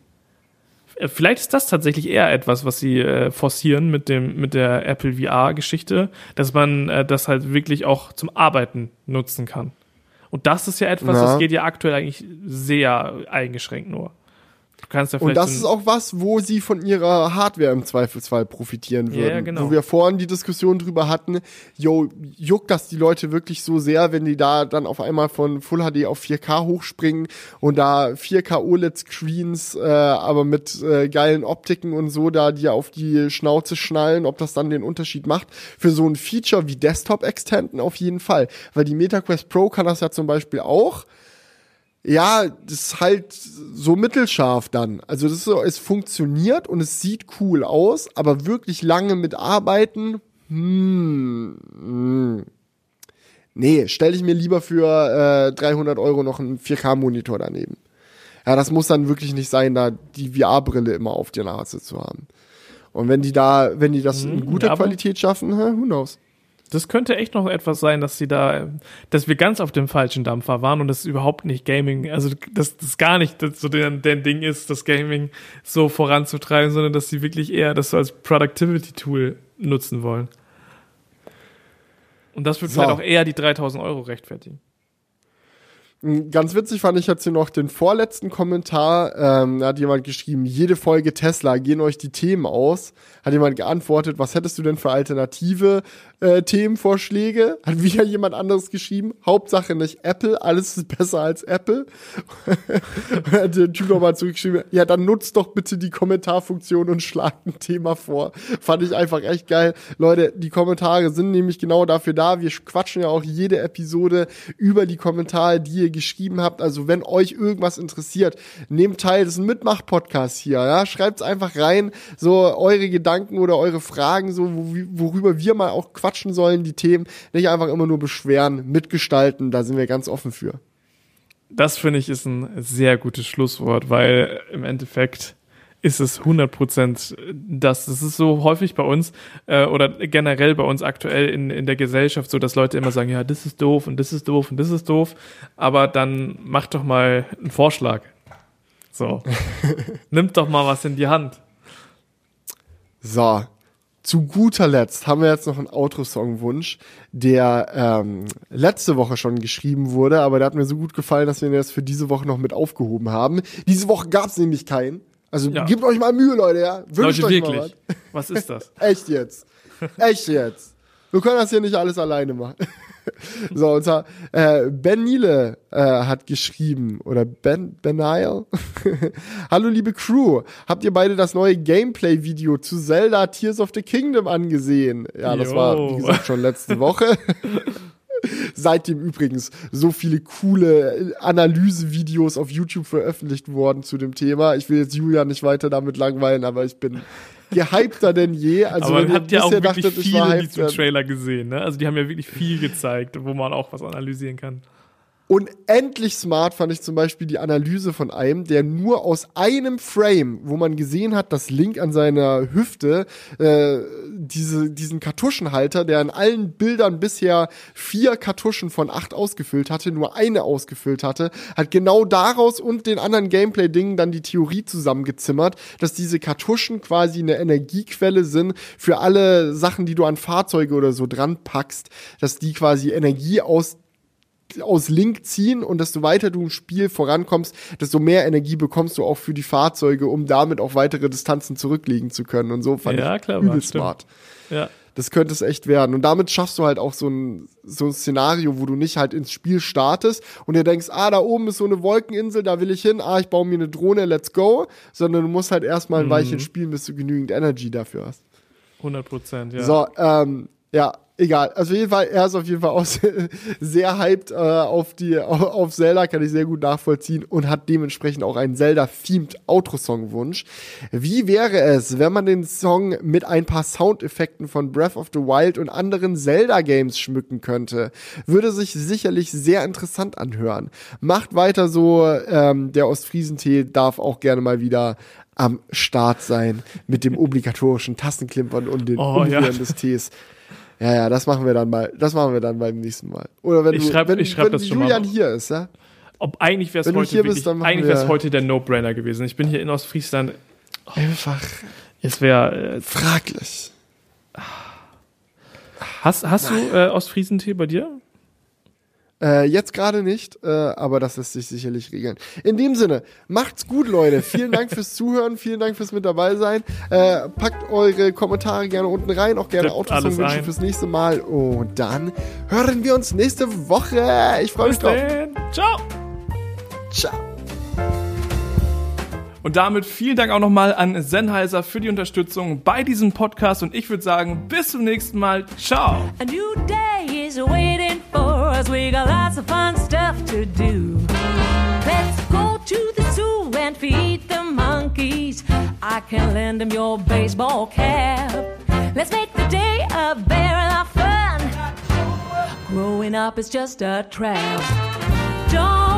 Äh, vielleicht ist das tatsächlich eher etwas, was sie äh, forcieren mit dem mit der Apple VR-Geschichte, dass man äh, das halt wirklich auch zum Arbeiten nutzen kann. Und das ist ja etwas, ja. das geht ja aktuell eigentlich sehr eingeschränkt nur. Du kannst ja Und das ist auch was, wo sie von ihrer Hardware im Zweifelsfall profitieren würden. Ja, genau. Wo wir vorhin die Diskussion drüber hatten, yo, juckt das die Leute wirklich so sehr, wenn die da dann auf einmal von Full HD auf 4K hochspringen und da 4K OLED-Screens, äh, aber mit äh, geilen Optiken und so, da die auf die Schnauze schnallen, ob das dann den Unterschied macht. Für so ein Feature wie Desktop-Extenden auf jeden Fall. Weil die MetaQuest Pro kann das ja zum Beispiel auch ja, das ist halt so mittelscharf dann. Also das ist so, es funktioniert und es sieht cool aus, aber wirklich lange mit arbeiten, hm, hm. nee, stelle ich mir lieber für äh, 300 Euro noch einen 4K-Monitor daneben. Ja, das muss dann wirklich nicht sein, da die VR-Brille immer auf der Nase zu haben. Und wenn die da, wenn die das in hm, guter Qualität schaffen, who knows? Das könnte echt noch etwas sein, dass sie da, dass wir ganz auf dem falschen Dampfer waren und das überhaupt nicht Gaming, also dass das gar nicht so der, der Ding ist, das Gaming so voranzutreiben, sondern dass sie wirklich eher das so als Productivity-Tool nutzen wollen. Und das wird so. vielleicht auch eher die 3000 Euro rechtfertigen. Ganz witzig fand ich jetzt hier noch den vorletzten Kommentar. Ähm, da hat jemand geschrieben, jede Folge Tesla, gehen euch die Themen aus. Hat jemand geantwortet, was hättest du denn für alternative äh, Themenvorschläge? Hat wieder jemand anderes geschrieben. Hauptsache nicht Apple, alles ist besser als Apple. hat der Typ nochmal zurückgeschrieben, ja, dann nutzt doch bitte die Kommentarfunktion und schlagt ein Thema vor. Fand ich einfach echt geil. Leute, die Kommentare sind nämlich genau dafür da. Wir quatschen ja auch jede Episode über die Kommentare, die ihr ihr geschrieben habt. Also wenn euch irgendwas interessiert, nehmt teil. Das ist ein Mitmach-Podcast hier. Ja? Schreibt einfach rein, so eure Gedanken oder eure Fragen, so worüber wir mal auch quatschen sollen, die Themen. Nicht einfach immer nur beschweren, mitgestalten. Da sind wir ganz offen für. Das finde ich ist ein sehr gutes Schlusswort, weil im Endeffekt ist es 100 Prozent das. Das ist so häufig bei uns äh, oder generell bei uns aktuell in, in der Gesellschaft so, dass Leute immer sagen, ja, das ist doof und das ist doof und das ist doof. Aber dann macht doch mal einen Vorschlag. So. Nimmt doch mal was in die Hand. So. Zu guter Letzt haben wir jetzt noch einen Outro-Song-Wunsch, der ähm, letzte Woche schon geschrieben wurde, aber der hat mir so gut gefallen, dass wir ihn jetzt für diese Woche noch mit aufgehoben haben. Diese Woche gab es nämlich keinen. Also ja. gebt euch mal Mühe, Leute, ja. Wünscht Leute, euch wirklich. mal was. Was ist das? Echt jetzt. Echt jetzt. Wir können das hier nicht alles alleine machen. so, und zwar, äh, Ben Niele äh, hat geschrieben, oder Ben, Ben Nile? Hallo liebe Crew, habt ihr beide das neue Gameplay-Video zu Zelda Tears of the Kingdom angesehen? Ja, das Yo. war, wie gesagt, schon letzte Woche. Seitdem übrigens so viele coole Analysevideos auf YouTube veröffentlicht worden zu dem Thema. Ich will jetzt Julia nicht weiter damit langweilen, aber ich bin gehypter denn je. Also aber man hat ja auch wirklich dachtet, viele diesem Trailer gesehen, ne? Also die haben ja wirklich viel gezeigt, wo man auch was analysieren kann. Unendlich smart fand ich zum Beispiel die Analyse von einem, der nur aus einem Frame, wo man gesehen hat, dass Link an seiner Hüfte äh, diese, diesen Kartuschenhalter, der in allen Bildern bisher vier Kartuschen von acht ausgefüllt hatte, nur eine ausgefüllt hatte, hat genau daraus und den anderen Gameplay-Dingen dann die Theorie zusammengezimmert, dass diese Kartuschen quasi eine Energiequelle sind für alle Sachen, die du an Fahrzeuge oder so dran packst, dass die quasi Energie aus aus Link ziehen und desto weiter du im Spiel vorankommst, desto mehr Energie bekommst du auch für die Fahrzeuge, um damit auch weitere Distanzen zurücklegen zu können. Und so fand ja, ich klar, übel smart. Ja. Das könnte es echt werden. Und damit schaffst du halt auch so ein, so ein Szenario, wo du nicht halt ins Spiel startest und dir denkst, ah, da oben ist so eine Wolkeninsel, da will ich hin, ah, ich baue mir eine Drohne, let's go. Sondern du musst halt erstmal ein mhm. Weilchen spielen, bis du genügend Energy dafür hast. 100 Prozent, ja. So, ähm, ja, egal. Also auf jeden Fall, er ist auf jeden Fall auch sehr hyped äh, auf die auf Zelda, kann ich sehr gut nachvollziehen und hat dementsprechend auch einen Zelda-themed Outro-Song-Wunsch. Wie wäre es, wenn man den Song mit ein paar Soundeffekten von Breath of the Wild und anderen Zelda-Games schmücken könnte? Würde sich sicherlich sehr interessant anhören. Macht weiter so, ähm, der Ostfriesentee darf auch gerne mal wieder am Start sein mit dem obligatorischen Tassenklimpern und den Oh, ja. Des Tees. Ja, ja, das machen wir dann mal. Das machen wir dann beim nächsten Mal. Oder wenn Ich du, schreib- wenn, ich schreib wenn das mal Julian auf. hier ist, ja? Ob eigentlich wäre es heute bist, wirklich, eigentlich wir- heute der No-Brainer gewesen. Ich bin hier in Ostfriesland. Einfach Es wäre. Äh, fraglich. hast hast du äh, Ostfriesentee bei dir? Äh, jetzt gerade nicht, äh, aber das lässt sich sicherlich regeln. In dem Sinne, macht's gut, Leute. Vielen Dank fürs Zuhören, vielen Dank fürs mit dabei sein. Äh, packt eure Kommentare gerne unten rein, auch gerne Autosong-Wünsche fürs nächste Mal. Und dann hören wir uns nächste Woche. Ich freue mich drauf. dann. Ciao. Ciao. Und damit vielen Dank auch nochmal an Sennheiser für die Unterstützung bei diesem Podcast. Und ich würde sagen, bis zum nächsten Mal. Ciao. A new day is waiting for us. We got lots of fun stuff to do. Let's go to the zoo and feed the monkeys. I can lend them your baseball cap. Let's make the day a very lot of fun. Growing up is just a trap. Don't